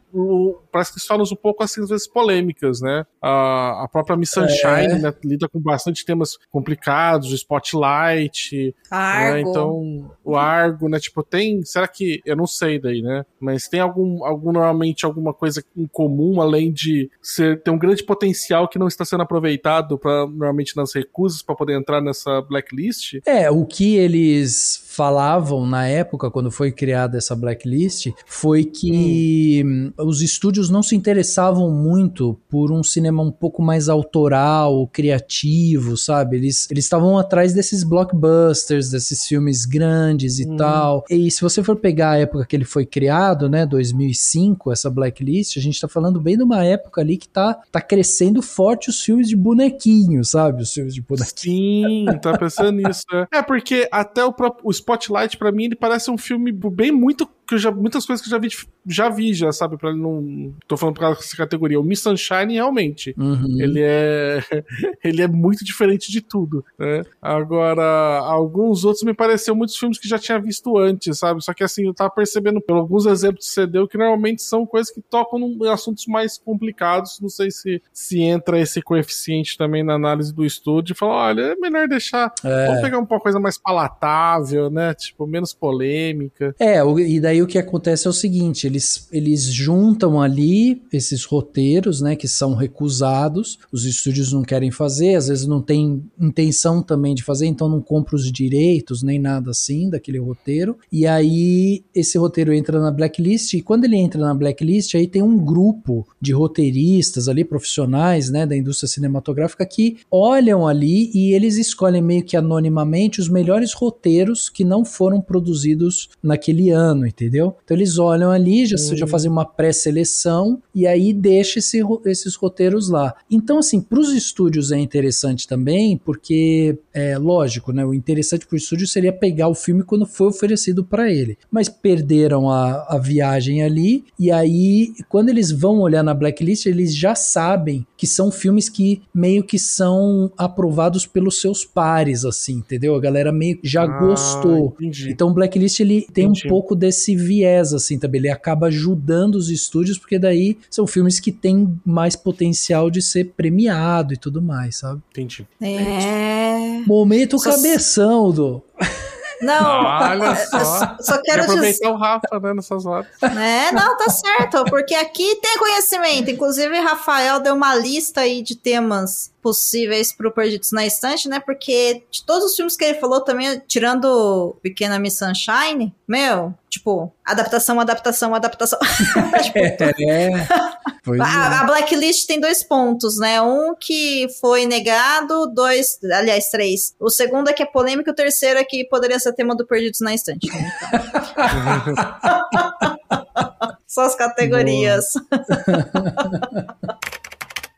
[SPEAKER 3] Parece que histórias um pouco assim, às vezes polêmicas, né? A, a própria Miss Sunshine é. né, lida com bastante temas complicados, o Spotlight.
[SPEAKER 2] Argo.
[SPEAKER 3] Né, então, o Argo, né? Tipo, tem. Será que. Eu não sei daí, né? Mas tem algum, algum normalmente alguma coisa em comum, além de ser, ter um grande potencial que não está sendo aproveitado para normalmente nas recusas para poder entrar nessa blacklist?
[SPEAKER 4] É, o que eles falavam na época, quando foi criada essa blacklist, foi que hum. os estúdios não se interessavam muito por um cinema um pouco mais autoral, criativo, sabe? Eles estavam atrás desses blockbusters, desses filmes grandes e hum. tal. E se você for pegar a época que ele foi criado, né, 2005, essa blacklist, a gente tá falando bem de uma época ali que tá, tá crescendo forte os filmes de bonequinho, sabe? Os filmes de bonequinho.
[SPEAKER 3] Sim, tá pensando nisso. É, é porque até o próprio Spotlight, para mim, ele parece um filme bem muito que eu já, muitas coisas que eu já vi, já vi, já, sabe? Pra não. Tô falando pra essa categoria. O Miss Sunshine, realmente.
[SPEAKER 4] Uhum.
[SPEAKER 3] Ele é. ele é muito diferente de tudo, né? Agora, alguns outros me pareceram muitos filmes que já tinha visto antes, sabe? Só que assim, eu tava percebendo pelo alguns exemplos que você deu que normalmente são coisas que tocam em assuntos mais complicados. Não sei se, se entra esse coeficiente também na análise do estúdio e fala: olha, é melhor deixar. É. Vamos pegar uma coisa mais palatável, né? Tipo, menos polêmica.
[SPEAKER 4] É, e daí aí o que acontece é o seguinte, eles, eles juntam ali esses roteiros, né, que são recusados, os estúdios não querem fazer, às vezes não tem intenção também de fazer, então não compra os direitos, nem nada assim daquele roteiro, e aí esse roteiro entra na blacklist, e quando ele entra na blacklist, aí tem um grupo de roteiristas ali, profissionais, né, da indústria cinematográfica, que olham ali e eles escolhem meio que anonimamente os melhores roteiros que não foram produzidos naquele ano, entendeu? Então eles olham ali, já, já fazem uma pré-seleção e aí deixa esse, esses roteiros lá. Então, assim, para os estúdios é interessante também, porque é lógico, né? O interessante para o estúdio seria pegar o filme quando foi oferecido para ele. Mas perderam a, a viagem ali, e aí, quando eles vão olhar na blacklist, eles já sabem que são filmes que meio que são aprovados pelos seus pares, assim, entendeu? A galera meio que já
[SPEAKER 3] Ah,
[SPEAKER 4] gostou.
[SPEAKER 3] entendi.
[SPEAKER 4] Então o Blacklist ele tem
[SPEAKER 3] Entendi.
[SPEAKER 4] um pouco desse viés assim também, ele acaba ajudando os estúdios porque daí são filmes que têm mais potencial de ser premiado e tudo mais, sabe?
[SPEAKER 3] Entendi.
[SPEAKER 2] É.
[SPEAKER 4] Momento
[SPEAKER 2] Só-
[SPEAKER 4] cabeção do
[SPEAKER 2] Não,
[SPEAKER 3] Olha
[SPEAKER 2] eu
[SPEAKER 3] só.
[SPEAKER 2] só,
[SPEAKER 3] Quero
[SPEAKER 2] quero dizer.
[SPEAKER 3] aproveitar o Rafa, né, nessas horas.
[SPEAKER 2] É, não, tá certo, porque aqui tem conhecimento. Inclusive, Rafael deu uma lista aí de temas possíveis pro Perdidos na Estante, né? Porque de todos os filmes que ele falou também, tirando Pequena Miss Sunshine, meu, tipo, adaptação, adaptação, adaptação. Tipo,
[SPEAKER 4] É. É.
[SPEAKER 2] a, a Blacklist tem dois pontos, né? Um que foi negado, dois, aliás, três. O segundo é que é polêmico, o terceiro é que poderia ser tema do Perdidos na Estante. né? Então. Só as categorias.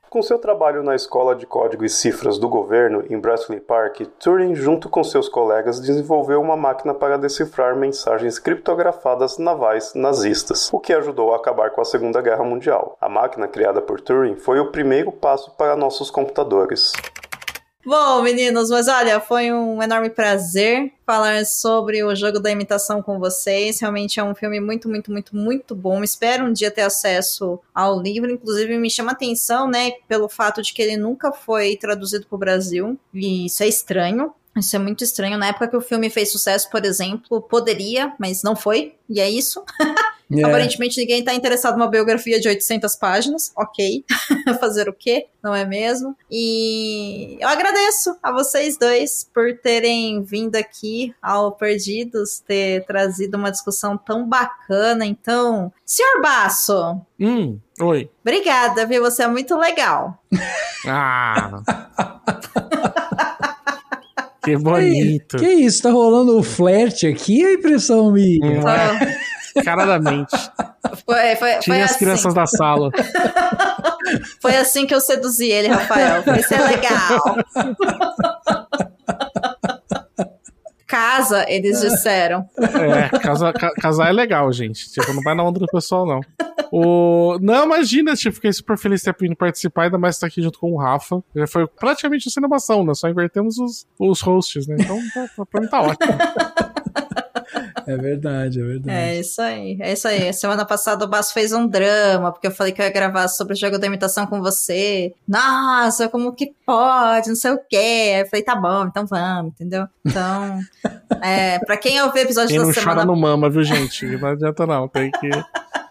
[SPEAKER 5] Com seu trabalho na Escola de Código e Cifras do Governo em Bletchley Park, Turing, junto com seus colegas, desenvolveu uma máquina para decifrar mensagens criptografadas navais nazistas, o que ajudou a acabar com a Segunda Guerra Mundial. A máquina criada por Turing foi o primeiro passo para nossos computadores.
[SPEAKER 2] Bom, meninos, mas olha, foi um enorme prazer falar sobre o jogo da imitação com vocês. Realmente é um filme muito, muito, muito, muito bom. Espero um dia ter acesso ao livro. Inclusive, me chama atenção, né, pelo fato de que ele nunca foi traduzido para o Brasil. E isso é estranho. Isso é muito estranho. Na época que o filme fez sucesso, por exemplo, poderia, mas não foi. E é isso.
[SPEAKER 4] É.
[SPEAKER 2] Aparentemente ninguém tá interessado numa biografia de 800 páginas, ok. Fazer o quê? Não é mesmo? E eu agradeço a vocês dois por terem vindo aqui ao Perdidos, ter trazido uma discussão tão bacana. Então, senhor Basso,
[SPEAKER 3] Hum, oi.
[SPEAKER 2] obrigada, viu? Você é muito legal.
[SPEAKER 3] Ah. que bonito.
[SPEAKER 4] Que isso, tá rolando o flerte aqui, a impressão minha.
[SPEAKER 3] É, Caradamente.
[SPEAKER 2] Foi, foi, foi,
[SPEAKER 3] Tire as
[SPEAKER 2] assim,
[SPEAKER 3] crianças da sala.
[SPEAKER 2] foi assim que eu seduzi ele, Rafael. Foi isso é legal. Casa, eles disseram.
[SPEAKER 3] É, casa- ca- casar é legal, gente. Tipo, não vai na onda do pessoal, não. O... Não, imagina, tipo, fiquei super feliz de ter vindo participar, ainda mais estar aqui junto com o Rafa. Já foi praticamente uma cinemação, né? Só invertemos os, os hosts, né? Então, tá- pra mim tá ótimo.
[SPEAKER 4] É verdade, é verdade.
[SPEAKER 2] É isso aí, é isso aí. Semana passada o Basso fez um drama, porque eu falei que eu ia gravar sobre o jogo da imitação com você. Nossa, como que pode? Não sei o quê. Aí eu falei, tá bom, então vamos, entendeu? Então, é, pra quem ouviu o episódio
[SPEAKER 3] Quem
[SPEAKER 2] da
[SPEAKER 3] não
[SPEAKER 2] semana
[SPEAKER 3] chora não mama, viu, gente? Não adianta não, tem que...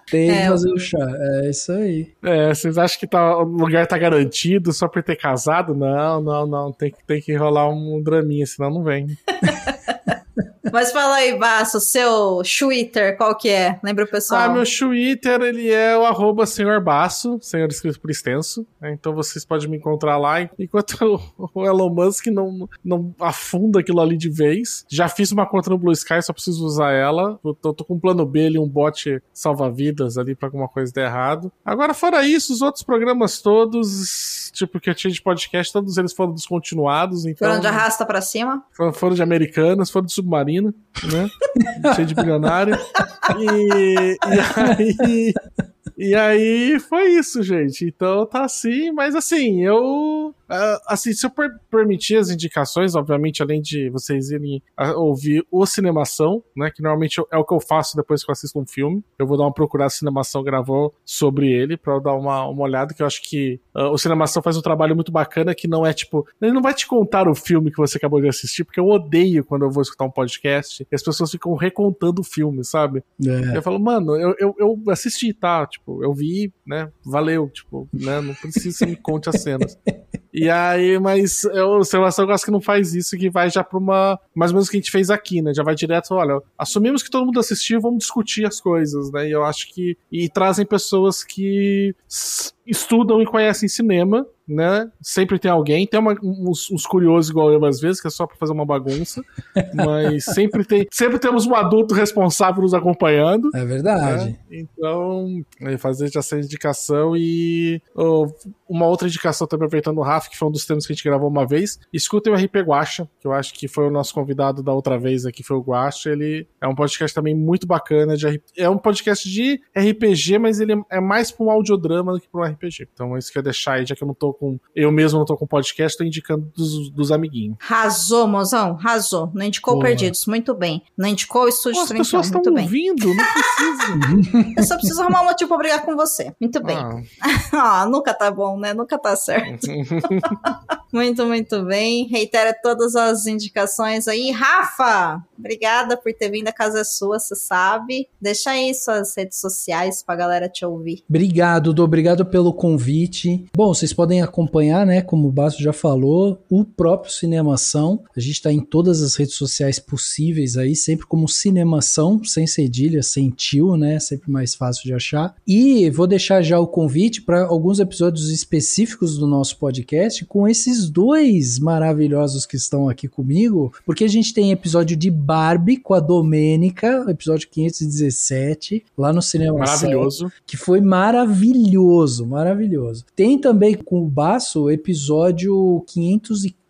[SPEAKER 4] Tem que
[SPEAKER 2] É,
[SPEAKER 4] fazer o chá. É isso aí.
[SPEAKER 3] É, vocês acham que tá, o lugar tá garantido só por ter casado? Não, não, não. Tem, que- tem que rolar um draminha, senão não vem.
[SPEAKER 2] Mas fala aí, Basso, seu Twitter, qual que é? Lembra o pessoal?
[SPEAKER 3] Ah, meu Twitter, ele é o arroba senhor Baço, senhor escrito por extenso. né? Então vocês podem me encontrar lá. Enquanto o- Elon Musk não, não afunda aquilo ali de vez. Já fiz uma conta no Blue Sky, só preciso usar ela. Eu tô, tô com um plano B ali, um bot salva-vidas ali pra alguma coisa der errado. Agora, fora isso, os outros programas todos, tipo, que eu tinha de podcast, todos eles foram descontinuados. Então,
[SPEAKER 2] Foram de arrasta pra cima?
[SPEAKER 3] foram, foram de Americanas, foram de Submarino, né? Cheio de bilionário. E, e aí. E aí foi isso, gente. Então tá assim, mas assim, eu Uh, assim, se eu per permitir as indicações, obviamente, além de vocês irem ouvir o Cinemação, né? Que normalmente é o que eu faço depois que eu assisto um filme. Eu vou dar uma procurada, a Cinemação gravou sobre ele, pra eu dar uma, uma olhada, que eu acho que uh, o Cinemação faz um trabalho muito bacana, que não é tipo. Ele não vai te contar o filme que você acabou de assistir, porque eu odeio quando eu vou escutar um podcast e as pessoas ficam recontando o filme, sabe? É. Eu falo, mano, eu, eu, eu assisti, tá? Tipo, eu vi, né? Valeu, tipo, né? Não precisa que você me conte as cenas. E aí, mas eu, o Sebastião gosta que não faz isso, que vai já pra uma. Mais ou menos o que a gente fez aqui, né? Já vai direto, olha, assumimos que todo mundo assistiu, vamos discutir as coisas, né? E eu acho que. E trazem pessoas que estudam e conhecem cinema, né? Sempre tem alguém, tem uma, uns, uns, curiosos igual eu às vezes, que é só pra fazer uma bagunça, mas sempre tem, sempre temos um adulto responsável nos acompanhando.
[SPEAKER 4] É verdade. Né?
[SPEAKER 3] Então, fazer essa indicação e oh, uma outra indicação também aproveitando o Rafa, que foi um dos temas que a gente gravou uma vez, escutem o RP Guacha, que eu acho que foi o nosso convidado da outra vez aqui, foi o Guacha, ele é um podcast também muito bacana, de, é um podcast de RPG, mas ele é mais pra um audiodrama do que pra um RPG. Então, isso que eu ia deixar aí, já que eu não tô com. Eu mesmo não tô com podcast, tô indicando dos, dos amiguinhos.
[SPEAKER 2] Razou, mozão, razou. Não indicou Boa. Perdidos, muito bem. Não indicou o Estúdio
[SPEAKER 3] As pessoas estão ouvindo, não precisa.
[SPEAKER 2] eu só preciso arrumar um motivo pra brigar com você. Muito bem. Ah, ah nunca tá bom, né? Nunca tá certo. muito, muito bem. Reitera todas as indicações aí. Rafa, obrigada por ter vindo. A casa é sua, você sabe. Deixa aí suas redes sociais pra galera te ouvir.
[SPEAKER 4] Obrigado, Dudu. Obrigado pelo convite. Bom, vocês podem acompanhar, né, como o Basso já falou, o próprio Cinemação. A gente está em todas as redes sociais possíveis aí, sempre como Cinemação, sem cedilha, sem tio, né, sempre mais fácil de achar. E vou deixar já o convite para alguns episódios específicos do nosso podcast com esses dois maravilhosos que estão aqui comigo, porque a gente tem episódio de Barbie com a Domênica, episódio 517, lá no Cinemação.
[SPEAKER 3] Maravilhoso.
[SPEAKER 4] Que foi maravilhoso, maravilhoso. Tem também com o Baço episódio 504,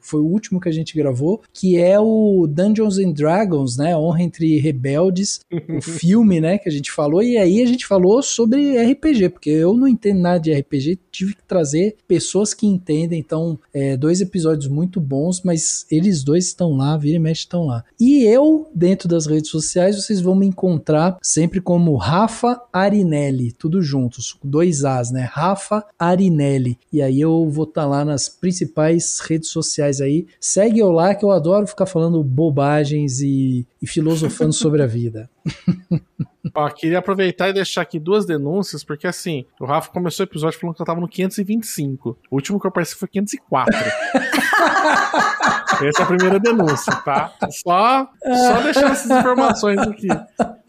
[SPEAKER 4] foi o último que a gente gravou, que é o Dungeons and Dragons, né? Honra entre Rebeldes, o filme, né? Que a gente falou. E aí a gente falou sobre RPG, porque eu não entendo nada de RPG, tive que trazer pessoas que entendem. Então, é, dois episódios muito bons, mas eles dois estão lá, vira e mexe estão lá. E eu, dentro das redes sociais, vocês vão me encontrar sempre como Rafa Arinelli, tudo juntos, dois As, né? Rafa Arinelli. E aí eu vou estar tá lá nas principais redes sociais aí. Segue eu lá que eu adoro ficar falando bobagens e, e filosofando sobre a vida.
[SPEAKER 3] Ó, queria aproveitar e deixar aqui duas denúncias, porque assim, o Rafa começou o episódio falando que eu tava no 525. O último que eu apareci foi 504. Essa é a primeira denúncia, tá? Só, só deixar essas informações aqui.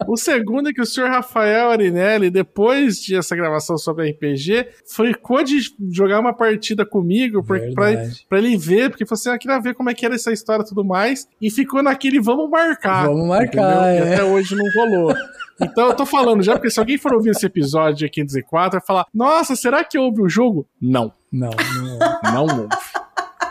[SPEAKER 3] O segundo é que o senhor Rafael Arinelli, depois de essa gravação sobre RPG, foi de jogar uma partida comigo pra, pra, pra, ele ver, porque falou assim: ah, queria ver como é que era essa história e tudo mais, e ficou naquele vamos marcar.
[SPEAKER 4] Vamos marcar. É.
[SPEAKER 3] E até hoje não rolou. Então eu tô falando já, porque se alguém for ouvir esse episódio aqui em 4 vai falar: Nossa, será que houve o jogo? Não.
[SPEAKER 4] Não, não,
[SPEAKER 3] não houve.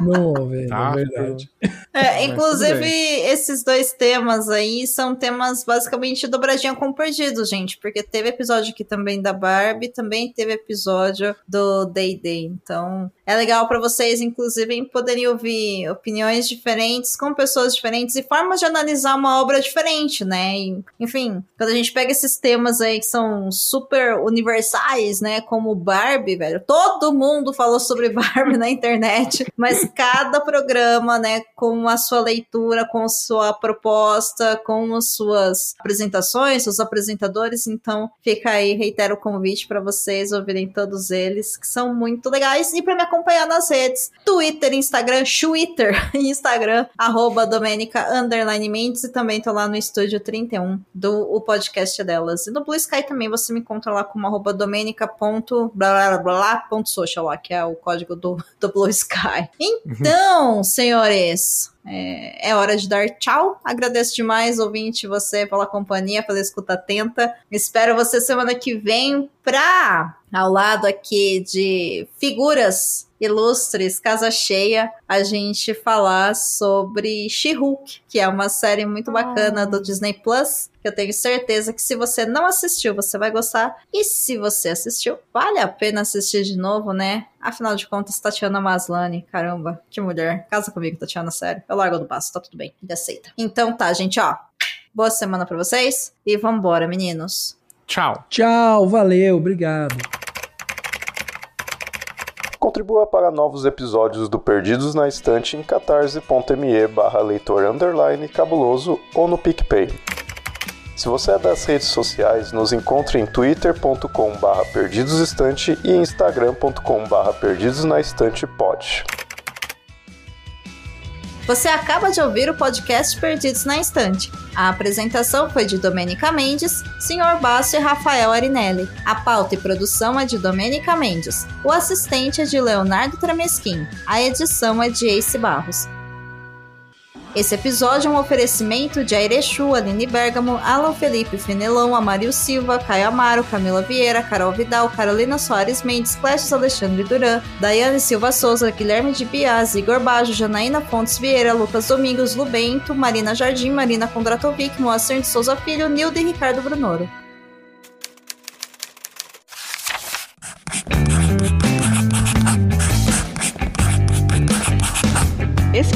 [SPEAKER 4] Não, velho, tá, é verdade.
[SPEAKER 2] É, inclusive, esses dois temas aí são temas basicamente dobradinha com perdido, gente. Porque teve episódio aqui também da Barbie, também teve episódio do Day Day. Então, é legal para vocês, inclusive, poderem ouvir opiniões diferentes com pessoas diferentes e formas de analisar uma obra diferente, né? E, enfim, quando a gente pega esses temas aí que são super universais, né? Como Barbie, velho. Todo mundo falou sobre Barbie na internet, mas cada programa, né, com a sua leitura, com a sua proposta, com as suas apresentações, os apresentadores. Então, fica aí, reitero o convite para vocês ouvirem todos eles, que são muito legais. E para me acompanhar nas redes: Twitter, Instagram, Twitter, Instagram, arroba Domenica Underline Mendes, e também tô lá no estúdio 31 do o podcast delas. E no Blue Sky também você me encontra lá como arroba domenica.blá.social, que é o código do, do Blue Sky. Então, senhores, é, é, hora de dar tchau. Agradeço demais, ouvinte, você pela companhia, pela escuta atenta. Espero você semana que vem pra, ao lado aqui de figuras ilustres, casa cheia, a gente falar sobre She-Hulk, que é uma série muito bacana do Disney Plus, que eu tenho certeza que se você não assistiu, você vai gostar. E se você assistiu, vale a pena assistir de novo, né? Afinal de contas, Tatiana Maslany, caramba, que mulher. Casa comigo, Tatiana, sério. Eu largo do passo, tá tudo bem, ele aceita. Então tá, gente, ó. Boa semana para vocês e vambora, meninos.
[SPEAKER 3] Tchau.
[SPEAKER 4] Tchau, valeu, obrigado.
[SPEAKER 5] Contribua para novos episódios do Perdidos na Estante em catarse.me barra leitor underline cabuloso ou no PicPay. Se você é das redes sociais, nos encontre em twitter.com barra perdidosestante e instagram.com barra perdidosnaestantepod.
[SPEAKER 2] Você acaba de ouvir o podcast Perdidos na Estante. A apresentação foi de Domênica Mendes, Sr. Basso e Rafael Arinelli. A pauta e produção é de Domênica Mendes. O assistente é de Leonardo Tramesquim. A edição é de Ace Barros. Esse episódio é um oferecimento de Airechu, Aline Bergamo, Alan Felipe Fenelão, Amario Silva, Caio Amaro, Camila Vieira, Carol Vidal, Carolina Soares Mendes, Clécio Alexandre Duran, Daiane Silva Souza, Guilherme de Bias, Igor Bajo, Janaína Fontes Vieira, Lucas Domingos, Lubento, Marina Jardim, Marina Kondratovic, Moacir de Souza Filho, Nildo e Ricardo Brunoro.